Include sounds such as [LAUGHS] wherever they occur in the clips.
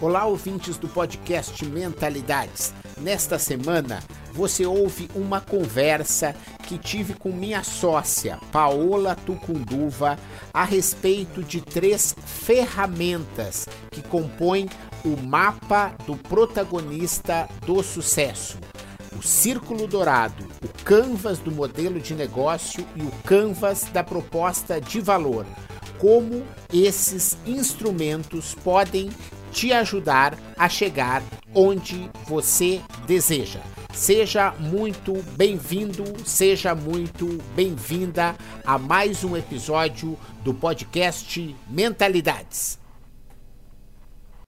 Olá, ouvintes do podcast Mentalidades. Nesta semana, você ouve uma conversa que tive com minha sócia, Paola Tucunduva, a respeito de três ferramentas que compõem o mapa do protagonista do sucesso. O círculo dourado, o canvas do modelo de negócio e o canvas da proposta de valor. Como esses instrumentos podem te ajudar a chegar onde você deseja. Seja muito bem-vindo, seja muito bem-vinda a mais um episódio do podcast Mentalidades.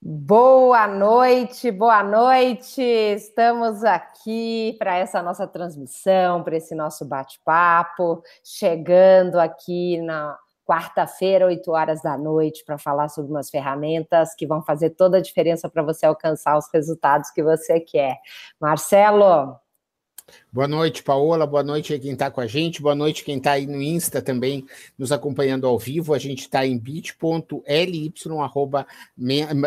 Boa noite, boa noite. Estamos aqui para essa nossa transmissão, para esse nosso bate-papo, chegando aqui na quarta-feira, 8 horas da noite, para falar sobre umas ferramentas que vão fazer toda a diferença para você alcançar os resultados que você quer. Marcelo, Boa noite, Paola. Boa noite quem está com a gente. Boa noite quem está aí no Insta também nos acompanhando ao vivo. A gente está em bit.ly arroba,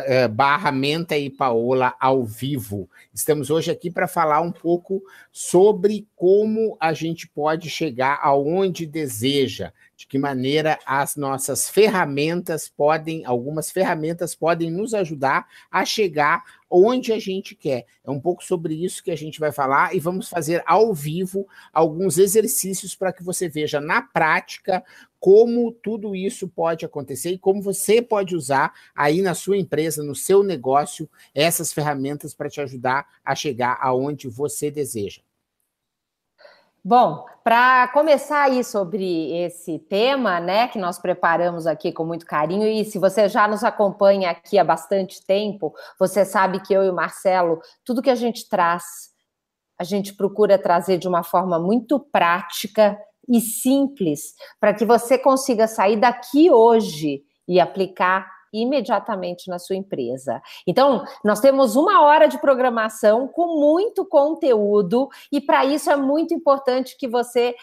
eh, barra Menta e Paola ao vivo. Estamos hoje aqui para falar um pouco sobre como a gente pode chegar aonde deseja, de que maneira as nossas ferramentas podem, algumas ferramentas podem nos ajudar a chegar onde a gente quer. É um pouco sobre isso que a gente vai falar e vamos fazer ao vivo alguns exercícios para que você veja na prática como tudo isso pode acontecer e como você pode usar aí na sua empresa, no seu negócio, essas ferramentas para te ajudar a chegar aonde você deseja. Bom, para começar aí sobre esse tema, né, que nós preparamos aqui com muito carinho, e se você já nos acompanha aqui há bastante tempo, você sabe que eu e o Marcelo, tudo que a gente traz, a gente procura trazer de uma forma muito prática e simples, para que você consiga sair daqui hoje e aplicar imediatamente na sua empresa. Então, nós temos uma hora de programação com muito conteúdo, e para isso é muito importante que você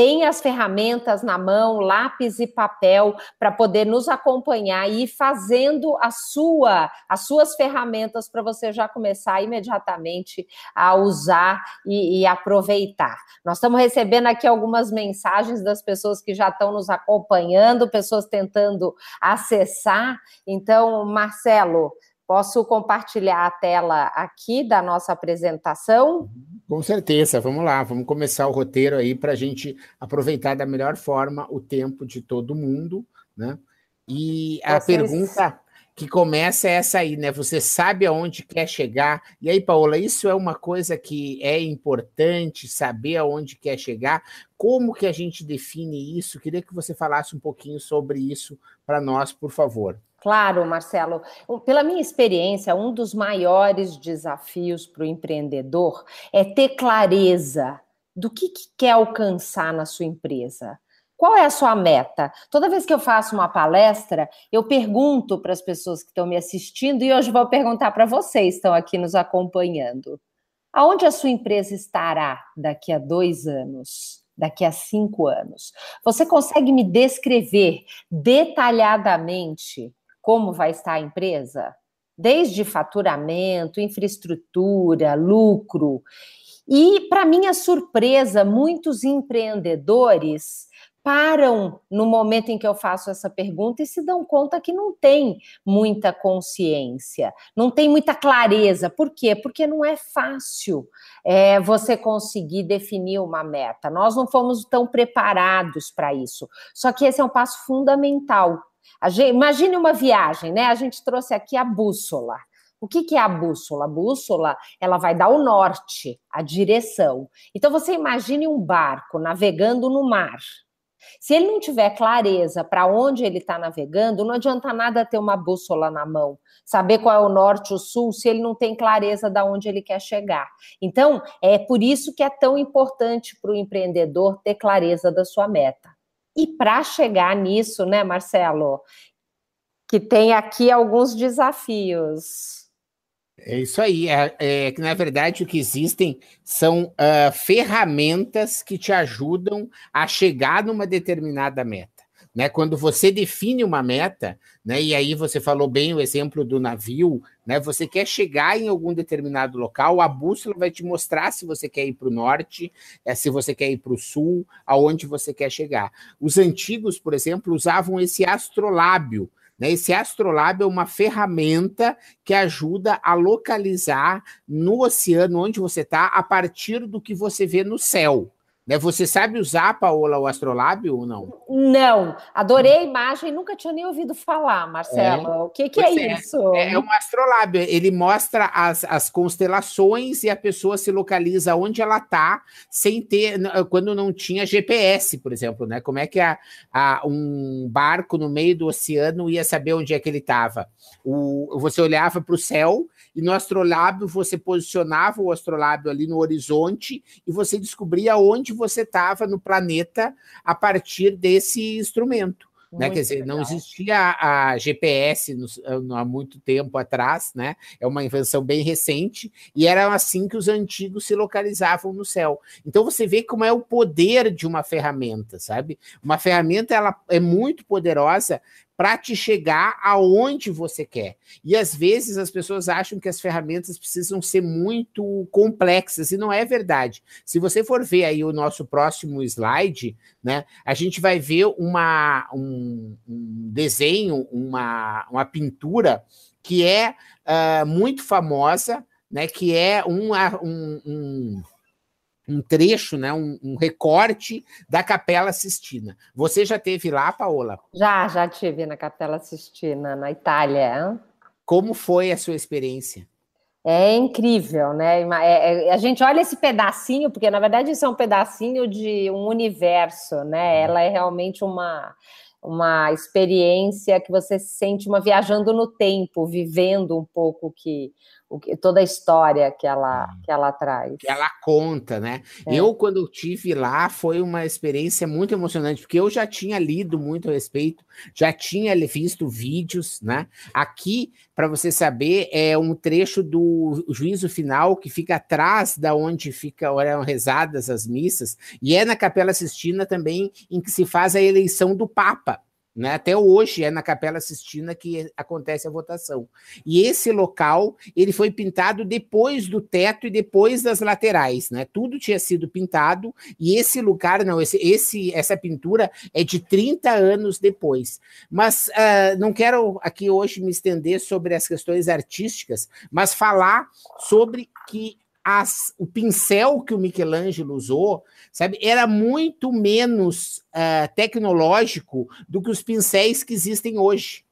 tem as ferramentas na mão, lápis e papel, para poder nos acompanhar e ir fazendo a sua, as suas ferramentas para você já começar imediatamente a usar e, e, aproveitar. Nós estamos recebendo aqui algumas mensagens das pessoas que já estão nos acompanhando, pessoas tentando acessar. Então, Marcelo, posso compartilhar a tela aqui da nossa apresentação? Uhum. Com certeza, vamos lá, vamos começar o roteiro aí para a gente aproveitar da melhor forma o tempo de todo mundo, né? E a Vocês... pergunta que começa é essa aí, né? Você sabe aonde quer chegar. E aí, Paola, isso é uma coisa que é importante saber aonde quer chegar. Como que a gente define isso? Queria que você falasse um pouquinho sobre isso para nós, por favor. Claro, Marcelo. Pela minha experiência, um dos maiores desafios para o empreendedor é ter clareza do que, que quer alcançar na sua empresa. Qual é a sua meta? Toda vez que eu faço uma palestra, eu pergunto para as pessoas que estão me assistindo e hoje vou perguntar para vocês que estão aqui nos acompanhando. Aonde a sua empresa estará daqui a dois anos? Daqui a cinco anos? Você consegue me descrever detalhadamente como vai estar a empresa, desde faturamento, infraestrutura, lucro. E, para minha surpresa, muitos empreendedores param no momento em que eu faço essa pergunta e se dão conta que não tem muita consciência, não tem muita clareza. Por quê? Porque não é fácil é, você conseguir definir uma meta. Nós não fomos tão preparados para isso. Só que esse é um passo fundamental. Gente, imagine uma viagem, né? A gente trouxe aqui a bússola. O que, que é a bússola? A bússola ela vai dar o norte, a direção. Então você imagine um barco navegando no mar. Se ele não tiver clareza para onde ele está navegando, não adianta nada ter uma bússola na mão, saber qual é o norte, o sul, se ele não tem clareza de onde ele quer chegar. Então, é por isso que é tão importante para o empreendedor ter clareza da sua meta. E para chegar nisso, né, Marcelo, que tem aqui alguns desafios. É isso aí. É, é, que, na verdade, o que existem são uh, ferramentas que te ajudam a chegar numa determinada meta. Né? Quando você define uma meta, né? E aí você falou bem o exemplo do navio, né? Você quer chegar em algum determinado local, a bússola vai te mostrar se você quer ir para o norte, é, se você quer ir para o sul, aonde você quer chegar. Os antigos, por exemplo, usavam esse astrolábio, né? Esse astrolábio é uma ferramenta que ajuda a localizar no oceano onde você está a partir do que você vê no céu. Né? Você sabe usar, Paola, o astrolábio ou não? Não, adorei a imagem, nunca tinha nem ouvido falar, Marcelo. É. O que, que é, é, isso? É, é, um astrolábio, ele mostra as, as constelações e a pessoa se localiza onde ela está, sem ter, quando não tinha GPS, por exemplo, né? Como é que a, a, um barco no meio do oceano ia saber onde é que ele estava? Você olhava para o céu e no astrolábio você posicionava o astrolábio ali no horizonte e você descobria onde você estava no planeta a partir desse instrumento. Né? Quer dizer, legal. não existia a GPS no, no, há muito tempo atrás, né? É uma invenção bem recente, e era assim que os antigos se localizavam no céu. Então você vê como é o poder de uma ferramenta, sabe? Uma ferramenta ela é muito poderosa para te chegar aonde você quer. E às vezes as pessoas acham que as ferramentas precisam ser muito complexas, e não é verdade. Se você for ver aí o nosso próximo slide, né, a gente vai ver uma, um, um desenho, uma, uma pintura que é uh, muito famosa, né, que é um, um, um um trecho, né, um, um, recorte da Capela Sistina. Você já teve lá, Paola? Já, já tive na Capela Sistina, na Itália. Como foi a sua experiência? É incrível, né? É, é, a gente olha esse pedacinho, porque na verdade isso é um pedacinho de um universo, né? Uhum. Ela é realmente uma uma experiência que você se sente uma viajando no tempo, vivendo um pouco que que, toda a história que ela, hum. que ela traz. Que ela conta, né? É. Eu, quando tive lá, foi uma experiência muito emocionante, porque eu já tinha lido muito a respeito, já tinha visto vídeos, né? Aqui, para você saber, é um trecho do juízo final que fica atrás da onde fica, eram rezadas as missas, e é na Capela Sistina também em que se faz a eleição do Papa. Né? Até hoje é na Capela Sistina que acontece a votação. E esse local ele foi pintado depois do teto e depois das laterais, né? Tudo tinha sido pintado e esse lugar não, esse, esse essa pintura é de 30 anos depois. Mas uh, não quero aqui hoje me estender sobre as questões artísticas, mas falar sobre que as, o pincel que o Michelangelo usou, sabe, era muito menos uh, tecnológico do que os pincéis que existem hoje.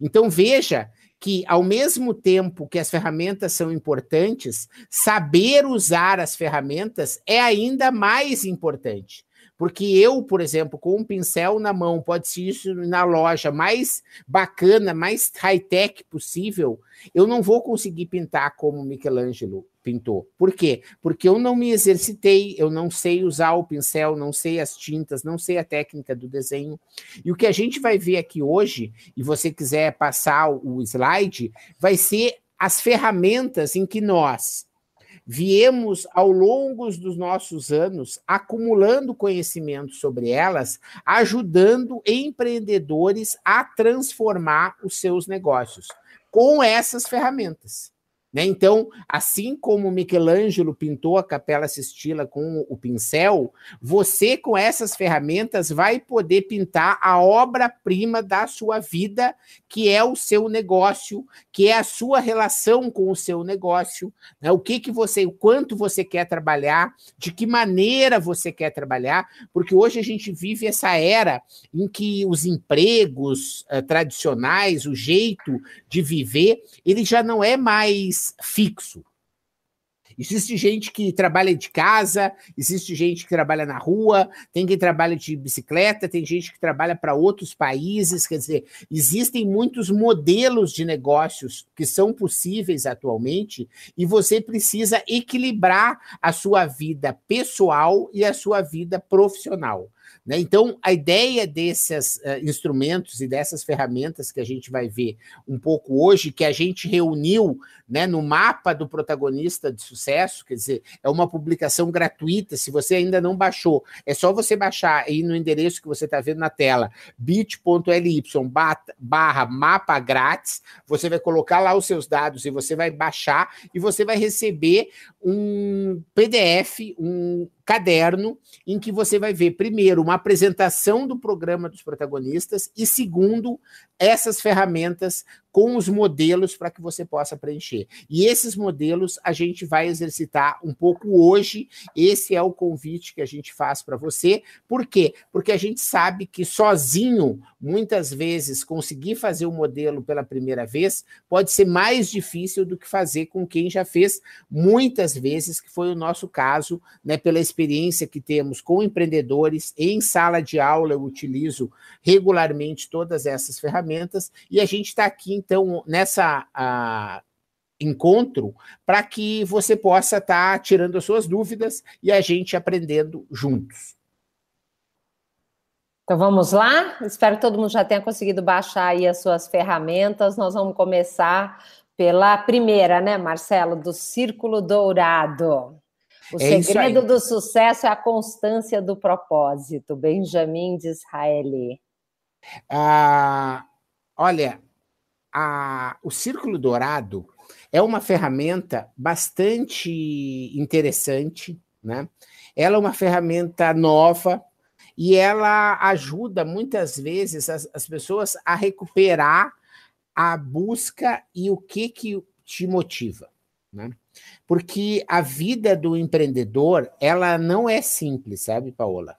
Então veja que, ao mesmo tempo que as ferramentas são importantes, saber usar as ferramentas é ainda mais importante. Porque eu, por exemplo, com um pincel na mão, pode ser isso na loja mais bacana, mais high-tech possível, eu não vou conseguir pintar como Michelangelo pintou. Por quê? Porque eu não me exercitei, eu não sei usar o pincel, não sei as tintas, não sei a técnica do desenho. E o que a gente vai ver aqui hoje, e você quiser passar o slide, vai ser as ferramentas em que nós viemos ao longo dos nossos anos acumulando conhecimento sobre elas, ajudando empreendedores a transformar os seus negócios com essas ferramentas. Né? Então, assim como Michelangelo pintou a Capela Sistina com o pincel, você, com essas ferramentas, vai poder pintar a obra-prima da sua vida, que é o seu negócio, que é a sua relação com o seu negócio, né? o que, que você, o quanto você quer trabalhar, de que maneira você quer trabalhar, porque hoje a gente vive essa era em que os empregos uh, tradicionais, o jeito de viver, ele já não é mais fixo. Existe gente que trabalha de casa, existe gente que trabalha na rua, tem quem trabalha de bicicleta, tem gente que trabalha para outros países. Quer dizer, existem muitos modelos de negócios que são possíveis atualmente e você precisa equilibrar a sua vida pessoal e a sua vida profissional. Né? Então, a ideia desses uh, instrumentos e dessas ferramentas que a gente vai ver um pouco hoje, que a gente reuniu né, no mapa do protagonista de sucesso, quer dizer, é uma publicação gratuita. Se você ainda não baixou, é só você baixar aí no endereço que você está vendo na tela, bit.ly barra mapa grátis. Você vai colocar lá os seus dados e você vai baixar e você vai receber um PDF, um caderno em que você vai ver, primeiro, uma apresentação do programa dos protagonistas e, segundo, essas ferramentas com os modelos para que você possa preencher. E esses modelos a gente vai exercitar um pouco hoje. Esse é o convite que a gente faz para você. Por quê? Porque a gente sabe que sozinho, muitas vezes, conseguir fazer o modelo pela primeira vez pode ser mais difícil do que fazer com quem já fez muitas vezes, que foi o nosso caso, né, pela experiência que temos com empreendedores em sala de aula. Eu utilizo regularmente todas essas ferramentas e a gente está aqui então, nessa a, encontro, para que você possa estar tá tirando as suas dúvidas e a gente aprendendo juntos. Então vamos lá? Espero que todo mundo já tenha conseguido baixar aí as suas ferramentas. Nós vamos começar pela primeira, né, Marcelo, do Círculo Dourado. O é segredo do sucesso é a constância do propósito. Benjamin de Israeli. Ah, olha, a, o Círculo Dourado é uma ferramenta bastante interessante, né? Ela é uma ferramenta nova e ela ajuda muitas vezes as, as pessoas a recuperar a busca e o que que te motiva, né? Porque a vida do empreendedor, ela não é simples, sabe, Paola?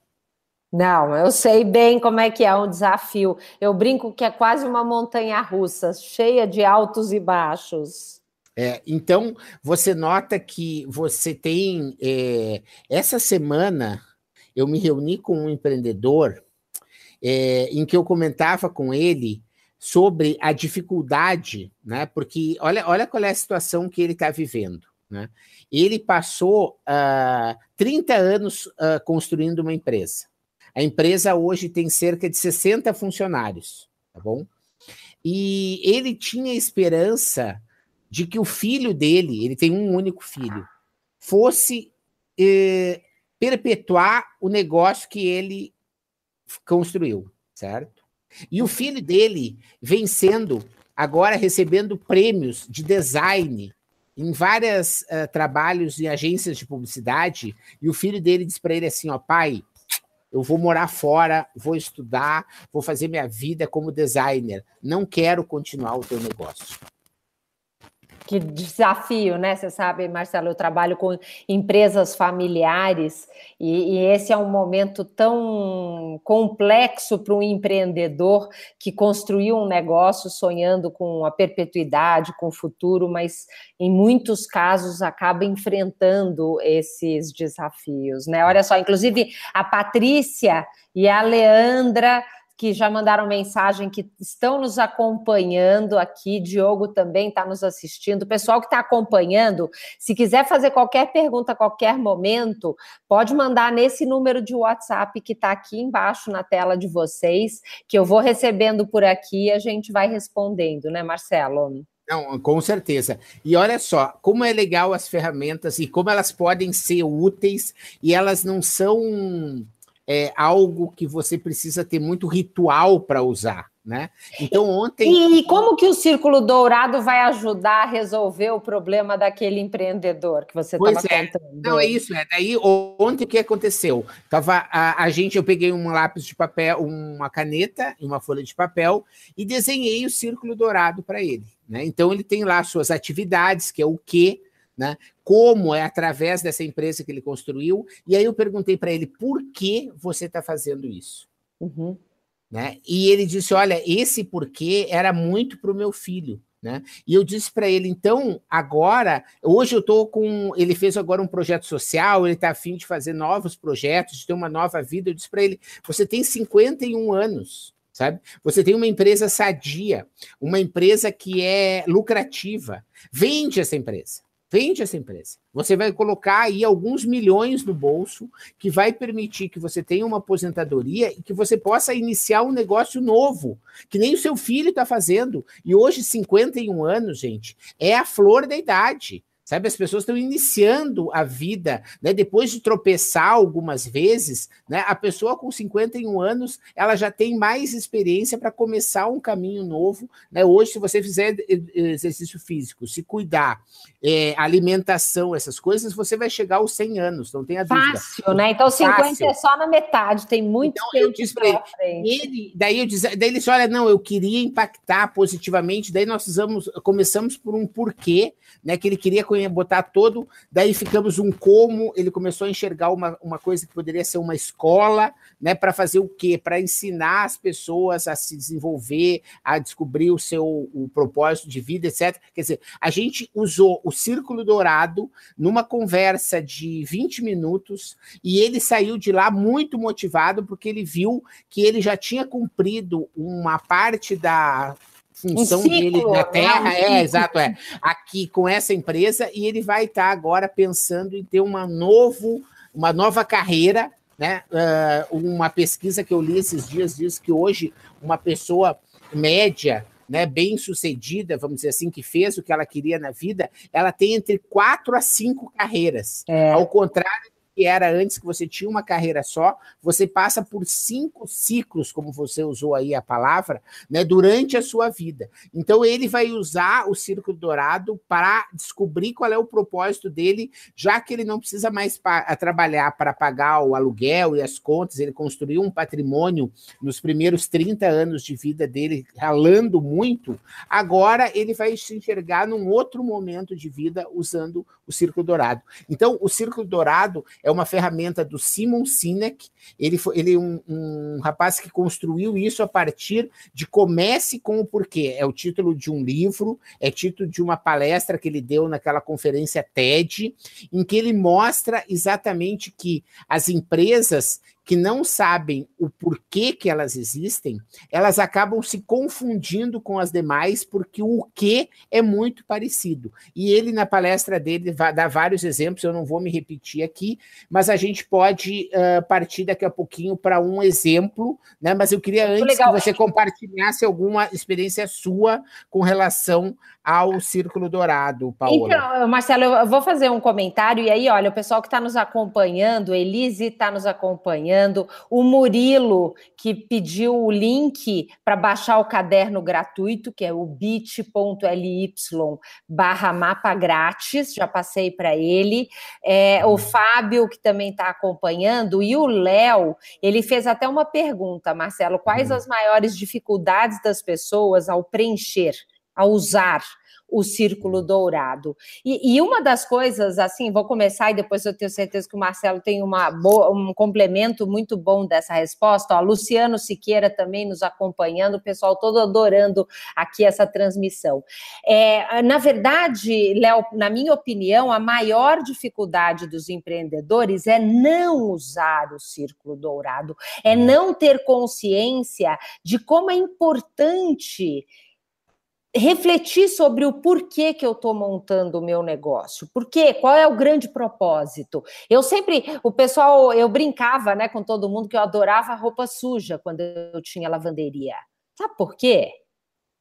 Não, eu sei bem como é que é um desafio. Eu brinco que é quase uma montanha russa, cheia de altos e baixos. É, então, você nota que você tem. É, essa semana, eu me reuni com um empreendedor é, em que eu comentava com ele sobre a dificuldade, né? Porque olha, olha qual é a situação que ele está vivendo. Né? Ele passou uh, ah, 30 anos uh, construindo uma empresa. A empresa hoje tem cerca de 60 funcionários, tá bom? E ele tinha esperança de que o filho dele, ele tem um único filho, fosse eh, perpetuar o negócio que ele construiu, certo? E o filho dele vencendo, agora recebendo prêmios de design em vários uh, eh, trabalhos em agências de publicidade, e o filho dele diz para ele assim: ó, pai, eu vou morar fora, vou estudar, vou fazer minha vida como designer. Não quero continuar o teu negócio. Que desafio, né? Você sabe, Marcelo, eu trabalho com empresas familiares e, e esse é um momento tão complexo para um empreendedor que construiu um negócio sonhando com a perpetuidade, com o futuro, mas em muitos casos acaba enfrentando esses desafios, né? Olha só, inclusive a Patrícia e a Leandra que já mandaram mensagem, que estão nos acompanhando aqui. Diogo também está nos assistindo. O pessoal que está acompanhando, se quiser fazer qualquer pergunta a qualquer momento, pode mandar nesse número de WhatsApp que está aqui embaixo na tela de vocês, que eu vou recebendo por aqui e a gente vai respondendo, né, Marcelo? Não, com certeza. E olha só, como é legal as ferramentas e como elas podem ser úteis e elas não são é algo que você precisa ter muito ritual para usar. Né? Então ontem. E, como que o Círculo Dourado vai ajudar a resolver o problema daquele empreendedor que você estava é. contando? Não, é isso, é. Daí ontem o que aconteceu? Tava a, a, gente, eu peguei um lápis de papel, uma caneta e uma folha de papel e desenhei o Círculo Dourado para ele. Né? Então ele tem lá suas atividades, que é o que, né? Como é através dessa empresa que ele construiu. E aí eu perguntei para ele por que você está fazendo isso. Uhum. Né? E ele disse: Olha, esse porquê era muito para o meu filho. Né? E eu disse para ele, então, agora, hoje eu estou com. Ele fez agora um projeto social, ele está afim de fazer novos projetos, de ter uma nova vida. Eu disse para ele: você tem 51 anos, sabe? Você tem uma empresa sadia, uma empresa que é lucrativa. Vende essa empresa Vende essa empresa. Você vai colocar aí alguns milhões no bolso, que vai permitir que você tenha uma aposentadoria e que você possa iniciar um negócio novo, que nem o seu filho está fazendo. E hoje, 51 anos, gente, é a flor da idade. Sabe, as pessoas estão iniciando a vida, né? Depois de tropeçar algumas vezes, né? A pessoa com 51 anos, ela já tem mais experiência para começar um caminho novo, né? Hoje, se você fizer exercício físico, se cuidar, é, alimentação, essas coisas, você vai chegar aos 100 anos, não tenha dúvida. Fácil, né? Então 50 Fácil. é só na metade, tem muito então, tempo eu disse ele, ele, daí eu disse, daí ele disse, olha, não, eu queria impactar positivamente, daí nós usamos, começamos por um porquê, né? Que ele queria botar todo, daí ficamos um como, ele começou a enxergar uma, uma coisa que poderia ser uma escola, né, para fazer o quê? Para ensinar as pessoas a se desenvolver, a descobrir o seu o propósito de vida, etc. Quer dizer, a gente usou o Círculo Dourado numa conversa de 20 minutos e ele saiu de lá muito motivado porque ele viu que ele já tinha cumprido uma parte da função um ciclo, dele na né? Terra, é, é, exato, é, aqui com essa empresa, e ele vai estar tá agora pensando em ter uma, novo, uma nova carreira, né? Uh, uma pesquisa que eu li esses dias diz que hoje uma pessoa média, né, bem sucedida, vamos dizer assim, que fez o que ela queria na vida, ela tem entre quatro a cinco carreiras. É. Ao contrário que era antes que você tinha uma carreira só, você passa por cinco ciclos, como você usou aí a palavra, né, durante a sua vida. Então ele vai usar o círculo dourado para descobrir qual é o propósito dele, já que ele não precisa mais trabalhar para pagar o aluguel e as contas, ele construiu um patrimônio nos primeiros 30 anos de vida dele, ralando muito. Agora ele vai se enxergar num outro momento de vida usando o círculo dourado. Então, o círculo dourado é uma ferramenta do Simon Sinek. Ele foi ele é um, um rapaz que construiu isso a partir de Comece com o Porquê. É o título de um livro, é título de uma palestra que ele deu naquela conferência TED, em que ele mostra exatamente que as empresas que não sabem o porquê que elas existem, elas acabam se confundindo com as demais, porque o que é muito parecido. E ele, na palestra dele, dá vários exemplos, eu não vou me repetir aqui, mas a gente pode uh, partir daqui a pouquinho para um exemplo, né? Mas eu queria antes que você compartilhasse alguma experiência sua com relação ao Círculo Dourado, Paola. Então, Marcelo, eu vou fazer um comentário, e aí, olha, o pessoal que está nos acompanhando, Elise está nos acompanhando, o Murilo, que pediu o link para baixar o caderno gratuito, que é o bit.ly barra mapa grátis, já passei para ele, é, o uhum. Fábio, que também está acompanhando, e o Léo, ele fez até uma pergunta, Marcelo, quais uhum. as maiores dificuldades das pessoas ao preencher a usar o círculo dourado. E, e, uma das coisas, assim, vou começar e depois eu tenho certeza que o Marcelo tem uma boa, um complemento muito bom dessa resposta. Ó, Luciano Siqueira também nos acompanhando, o pessoal todo adorando aqui essa transmissão. É, na verdade, Léo, na minha opinião, a maior dificuldade dos empreendedores é não usar o círculo dourado, é não ter consciência de como é importante refletir sobre o porquê que eu estou montando o meu negócio. Por quê? Qual é o grande propósito? Eu sempre, o pessoal, eu brincava, né, com todo mundo que eu adorava roupa suja quando eu tinha lavanderia. Sabe por quê?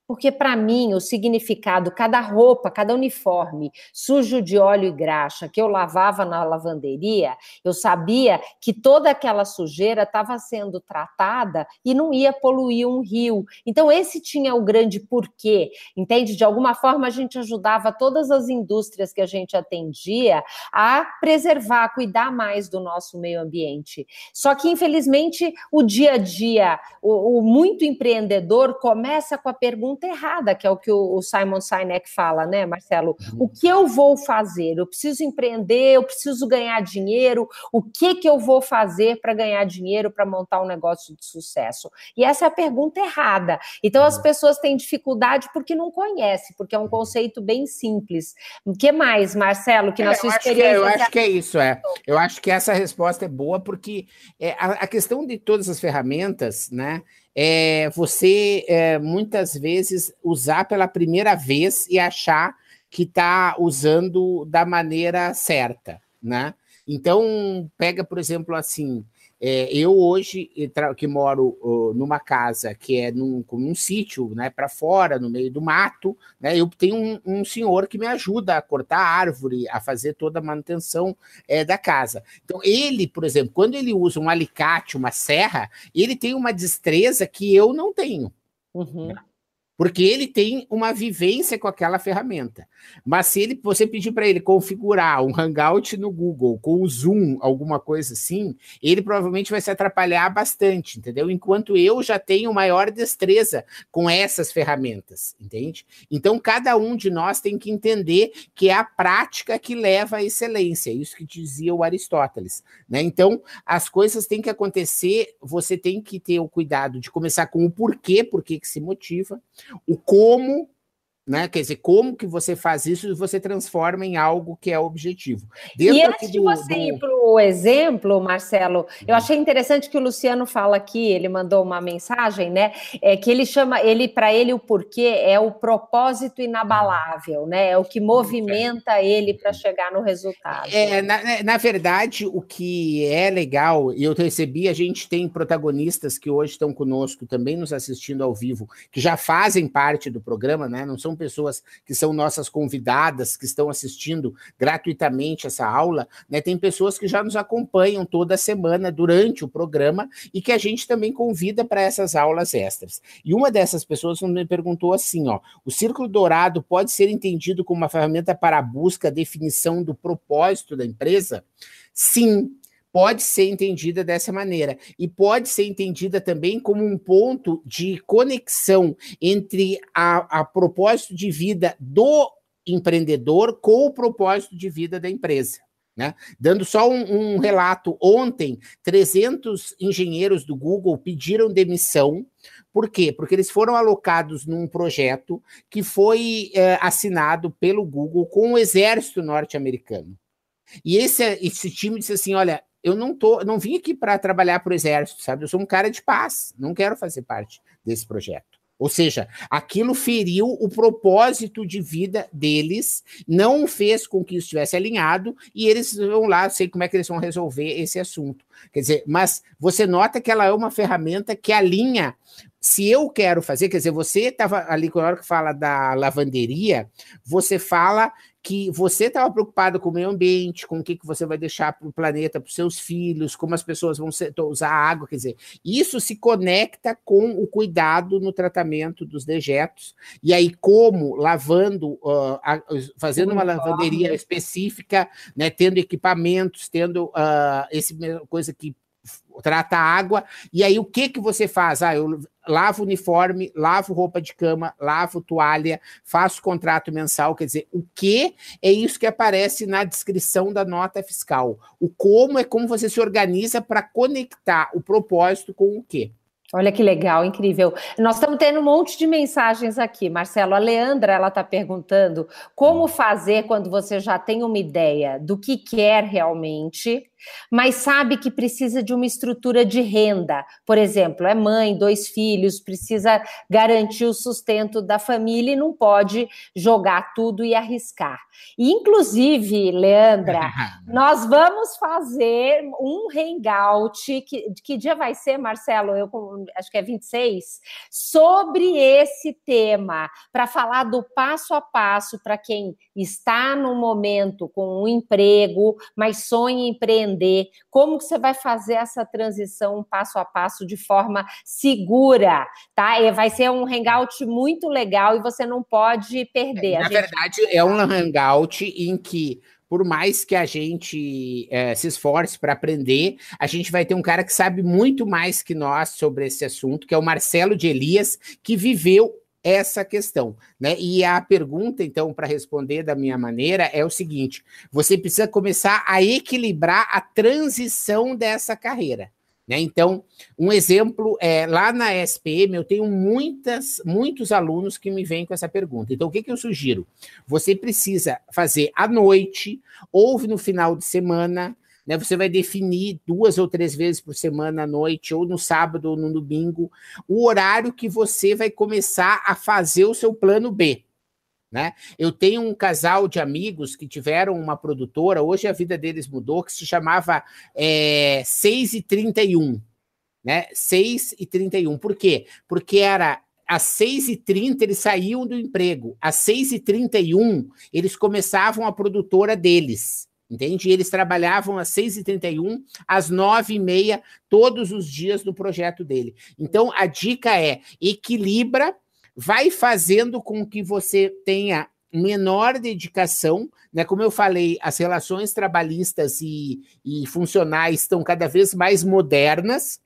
Porque, para mim, o significado, cada roupa, cada uniforme sujo de óleo e graxa que eu lavava na lavanderia, eu sabia que toda aquela sujeira estava sendo tratada e não ia poluir um rio. Então, esse tinha o grande porquê, entende? De alguma forma, a gente ajudava todas as indústrias que a gente atendia a preservar, a cuidar mais do nosso meio ambiente. Só que, infelizmente, o dia a dia, o, o muito empreendedor começa com a pergunta pergunta errada, que é o que o Simon Sinek fala, né, Marcelo? Uhum. O que eu vou fazer? Eu preciso empreender, eu preciso ganhar dinheiro, o que que eu vou fazer para ganhar dinheiro para montar um negócio de sucesso? E essa é a pergunta errada. Então as uhum. pessoas têm dificuldade porque não conhecem, porque é um conceito bem simples. O que mais, Marcelo, que é, na sua experiência... Que é, eu acho que é isso, é. Eu acho que essa resposta é boa porque é, a, a questão de todas as ferramentas, né, é você é, muitas vezes usar pela primeira vez e achar que está usando da maneira certa, né? Então, pega, por exemplo, assim, é, eu hoje, que moro uh, numa casa que é num, num sítio, né, para fora, no meio do mato, né, eu tenho um, um, senhor que me ajuda a cortar árvore, a fazer toda a manutenção é, da casa. Então, ele, por exemplo, quando ele usa um alicate, uma serra, ele tem uma destreza que eu não tenho. Uhum. Né? Porque ele tem uma vivência com aquela ferramenta. Mas se ele, você pedir para ele configurar um Hangout no Google com o Zoom, alguma coisa assim, ele provavelmente vai se atrapalhar bastante, entendeu? Enquanto eu já tenho maior destreza com essas ferramentas, entende? Então cada um de nós tem que entender que é a prática que leva à excelência, isso que dizia o Aristóteles, né? Então as coisas têm que acontecer, você tem que ter o cuidado de começar com o porquê, porquê que se motiva o como né? Quer dizer, como que você faz isso e você transforma em algo que é objetivo. Dentro e antes de você do... ir para o exemplo, Marcelo, eu uhum. achei interessante que o Luciano fala aqui, ele mandou uma mensagem, né? É que ele chama, ele para ele o porquê é o propósito inabalável, né? É o que movimenta ele para chegar no resultado. É, na, na verdade, o que é legal, e eu recebi, a gente tem protagonistas que hoje estão conosco também nos assistindo ao vivo, que já fazem parte do programa, né? Não são são pessoas que são nossas convidadas, que estão assistindo gratuitamente essa aula, né? Tem pessoas que já nos acompanham toda semana durante o programa e que a gente também convida para essas aulas extras. E uma dessas pessoas me perguntou assim: ó, o círculo dourado pode ser entendido como uma ferramenta para a busca, definição do propósito da empresa? Sim, pode ser entendida dessa maneira e pode ser entendida também como um ponto de conexão entre a, a propósito de vida do empreendedor com o propósito de vida da empresa. Né? Dando só um, um, relato, ontem, 300 engenheiros do Google pediram demissão. Por quê? Porque eles foram alocados num projeto que foi é, assinado pelo Google com o exército norte-americano. E esse, esse time disse assim: olha, eu não tô, não vim aqui para trabalhar para o exército, sabe? Eu sou um cara de paz, não quero fazer parte desse projeto. Ou seja, aquilo feriu o propósito de vida deles, não fez com que isso estivesse alinhado, e eles vão lá, sei como é que eles vão resolver esse assunto. Quer dizer, mas você nota que ela é uma ferramenta que alinha. Se eu quero fazer, quer dizer, você estava ali, quando hora que fala da lavanderia, você fala que você estava preocupado com o meio ambiente, com o que, que você vai deixar para o planeta, para os seus filhos, como as pessoas vão ser, usar água, quer dizer, isso se conecta com o cuidado no tratamento dos dejetos, e aí como lavando, uh, a, fazendo uma lavanderia específica, né, tendo equipamentos, tendo uh, esse coisa que trata água, e aí o que que você faz? Ah, eu lavo uniforme, lavo roupa de cama, lavo toalha, faço contrato mensal, quer dizer, o que é isso que aparece na descrição da nota fiscal. O como é como você se organiza para conectar o propósito com o quê. Olha que legal, incrível. Nós estamos tendo um monte de mensagens aqui, Marcelo. A Leandra ela está perguntando como fazer quando você já tem uma ideia do que quer realmente mas sabe que precisa de uma estrutura de renda. Por exemplo, é mãe, dois filhos, precisa garantir o sustento da família e não pode jogar tudo e arriscar. E, inclusive, Leandra, [LAUGHS] nós vamos fazer um hangout. Que, que dia vai ser, Marcelo? Eu acho que é 26, sobre esse tema, para falar do passo a passo para quem está no momento com um emprego, mas sonha em empreender entender como que você vai fazer essa transição passo a passo de forma segura, tá? E vai ser um hangout muito legal e você não pode perder. Na gente... verdade, é um hangout em que por mais que a gente é, se esforce para aprender, a gente vai ter um cara que sabe muito mais que nós sobre esse assunto, que é o Marcelo de Elias, que viveu essa questão, né? E a pergunta, então, para responder da minha maneira é o seguinte: você precisa começar a equilibrar a transição dessa carreira. Né? Então, um exemplo é lá na SPM, eu tenho muitas, muitos alunos que me vêm com essa pergunta. Então, o que, que eu sugiro? Você precisa fazer à noite ou no final de semana né? Você vai definir duas ou três vezes por semana à noite, ou no sábado ou no domingo, o horário que você vai começar a fazer o seu plano B. Né? Eu tenho um casal de amigos que tiveram uma produtora, hoje a vida deles mudou, que se chamava é, 6 e 31. Né? 6 e 31. Por quê? Porque era às 6h30 eles saíam do emprego, às 6h31 eles começavam a produtora deles. Entende? E eles trabalhavam às 6h31, às 9h30, todos os dias no projeto dele. Então, a dica é: equilibra vai fazendo com que você tenha menor dedicação, né? Como eu falei, as relações trabalhistas e, e funcionais estão cada vez mais modernas.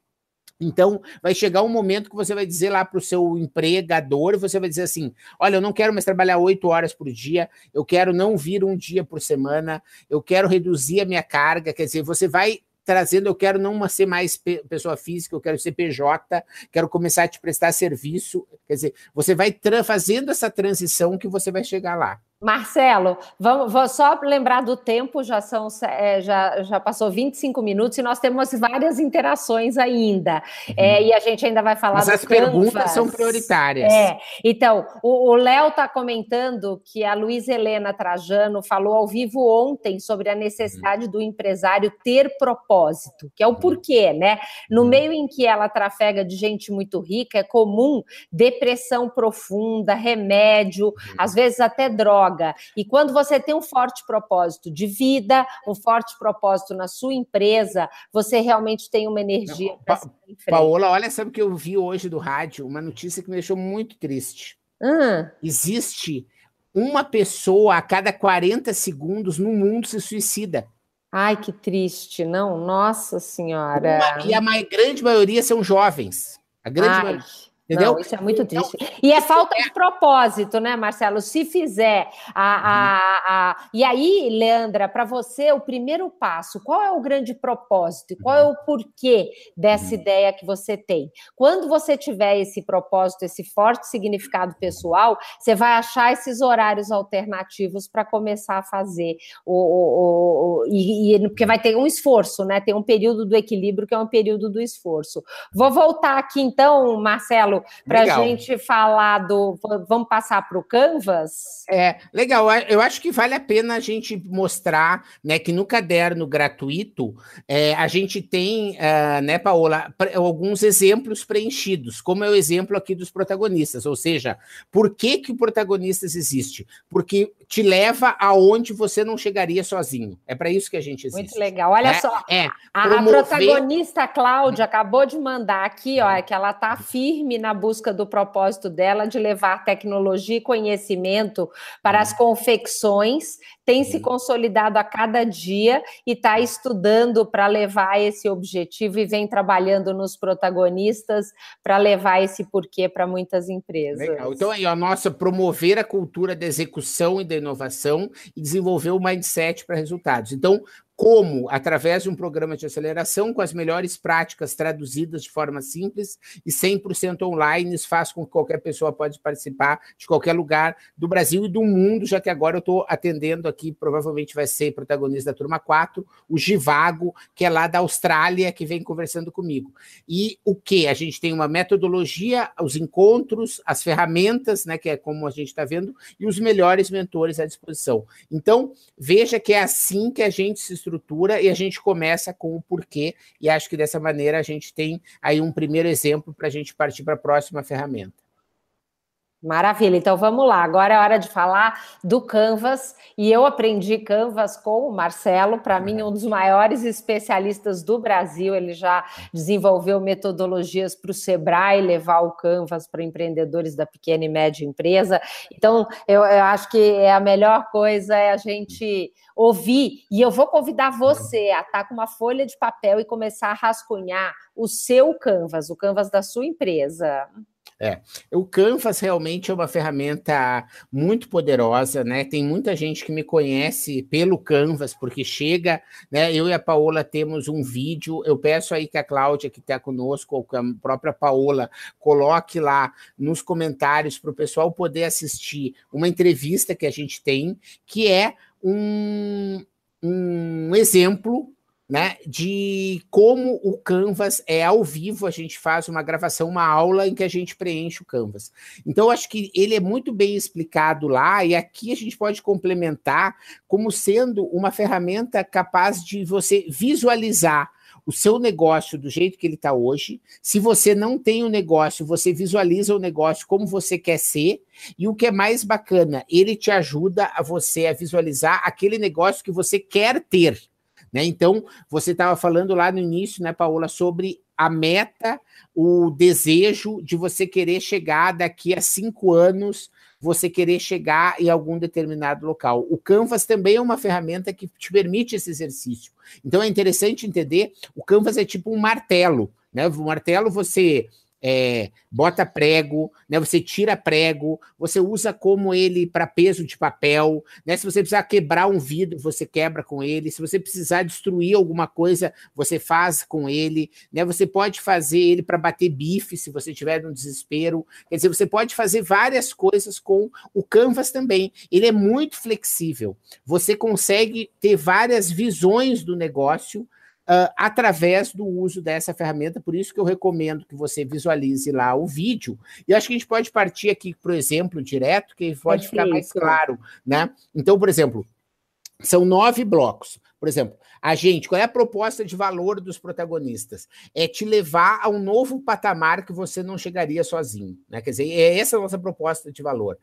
Então, vai chegar um momento que você vai dizer lá para o seu empregador, você vai dizer assim: olha, eu não quero mais trabalhar oito horas por dia, eu quero não vir um dia por semana, eu quero reduzir a minha carga. Quer dizer, você vai trazendo, eu quero não ser mais pessoa física, eu quero ser PJ, quero começar a te prestar serviço. Quer dizer, você vai fazendo essa transição que você vai chegar lá. Marcelo, vamos, vou só lembrar do tempo, já são é, já, já passou 25 minutos e nós temos várias interações ainda. Uhum. É, e a gente ainda vai falar Mas as perguntas são prioritárias. É, então, o Léo está comentando que a Luiz Helena Trajano falou ao vivo ontem sobre a necessidade uhum. do empresário ter propósito, que é o uhum. porquê, né? No uhum. meio em que ela trafega de gente muito rica, é comum depressão profunda, remédio, uhum. às vezes até droga droga. E quando você tem um forte propósito de vida, um forte propósito na sua empresa, você realmente tem uma energia para pa. Paola, olha, sabe o que eu vi hoje do rádio? Uma notícia que me deixou muito triste. Hum. Existe uma pessoa a cada 40 segundos no mundo se suicida. Ai, que triste, não? Nossa Senhora. Uma, e a mais, grande maioria são jovens. A grande Ai. maioria. Entendeu? Não, isso é muito então, triste. E é falta é... de propósito, né, Marcelo? Se fizer a. a, a... E aí, Leandra, para você, o primeiro passo, qual é o grande propósito? Qual é o porquê dessa ideia que você tem? Quando você tiver esse propósito, esse forte significado pessoal, você vai achar esses horários alternativos para começar a fazer. O, o, o, e, e, porque vai ter um esforço, né? Tem um período do equilíbrio que é um período do esforço. Vou voltar aqui, então, Marcelo para a gente falar do. Vamos passar para o Canvas? É, legal. Eu acho que vale a pena a gente mostrar né, que no caderno gratuito é, a gente tem, uh, né, Paola, alguns exemplos preenchidos, como é o exemplo aqui dos protagonistas. Ou seja, por que, que o protagonistas existe? Porque te leva aonde você não chegaria sozinho. É para isso que a gente existe. Muito legal. Olha né? só, é, a, promover... a protagonista Cláudia acabou de mandar aqui, ó, que ela está firme na busca do propósito dela de levar tecnologia e conhecimento para as confecções, tem se consolidado a cada dia e está estudando para levar esse objetivo e vem trabalhando nos protagonistas para levar esse porquê para muitas empresas. Legal. Então, aí, a nossa promover a cultura da execução e da inovação e desenvolver o mindset para resultados. Então, como, através de um programa de aceleração com as melhores práticas traduzidas de forma simples e 100% online, isso faz com que qualquer pessoa pode participar de qualquer lugar do Brasil e do mundo, já que agora eu estou atendendo aqui, provavelmente vai ser protagonista da turma 4, o Givago, que é lá da Austrália, que vem conversando comigo. E o que? A gente tem uma metodologia, os encontros, as ferramentas, né, que é como a gente está vendo, e os melhores mentores à disposição. Então, veja que é assim que a gente se estrutura e a gente começa com o porquê, e acho que dessa maneira a gente tem aí um primeiro exemplo para a gente partir para a próxima ferramenta. Maravilha, então vamos lá. Agora é hora de falar do Canvas. E eu aprendi Canvas com o Marcelo, para mim, um dos maiores especialistas do Brasil. Ele já desenvolveu metodologias para o Sebrae levar o Canvas para empreendedores da pequena e média empresa. Então, eu, eu acho que é a melhor coisa é a gente ouvir. E eu vou convidar você a estar tá com uma folha de papel e começar a rascunhar o seu Canvas, o Canvas da sua empresa. É, o Canvas realmente é uma ferramenta muito poderosa, né? Tem muita gente que me conhece pelo Canvas, porque chega, né? Eu e a Paola temos um vídeo. Eu peço aí que a Cláudia, que está conosco, ou que a própria Paola, coloque lá nos comentários para o pessoal poder assistir uma entrevista que a gente tem, que é um, um exemplo né, de como o Canvas é ao vivo, a gente faz uma gravação, uma aula em que a gente preenche o Canvas. Então, acho que ele é muito bem explicado lá, e aqui a gente pode complementar como sendo uma ferramenta capaz de você visualizar o seu negócio do jeito que ele está hoje. Se você não tem o um negócio, você visualiza o negócio como você quer ser. E o que é mais bacana, ele te ajuda a você a visualizar aquele negócio que você quer ter. Né? Então, você estava falando lá no início, né, Paola, sobre a meta, o desejo de você querer chegar daqui a cinco anos, você querer chegar em algum determinado local. O Canvas também é uma ferramenta que te permite esse exercício. Então é interessante entender, o Canvas é tipo um martelo, né? O martelo você é, bota prego, né? Você tira prego, você usa como ele para peso de papel, né? Se você precisar quebrar um vidro, você quebra com ele. Se você precisar destruir alguma coisa, você faz com ele, né? Você pode fazer ele para bater bife, se você tiver no desespero. Quer dizer, você pode fazer várias coisas com o Canvas também. Ele é muito flexível. Você consegue ter várias visões do negócio uh, através do uso dessa ferramenta. Por isso que eu recomendo que você visualize lá o vídeo. E acho que a gente pode partir aqui para o exemplo direto, que pode ficar mais claro, né? Então, por exemplo, são nove blocos. Por exemplo, a gente, qual é a proposta de valor dos protagonistas? É te levar a um novo patamar que você não chegaria sozinho. Né? Quer dizer, é essa a nossa proposta de valor.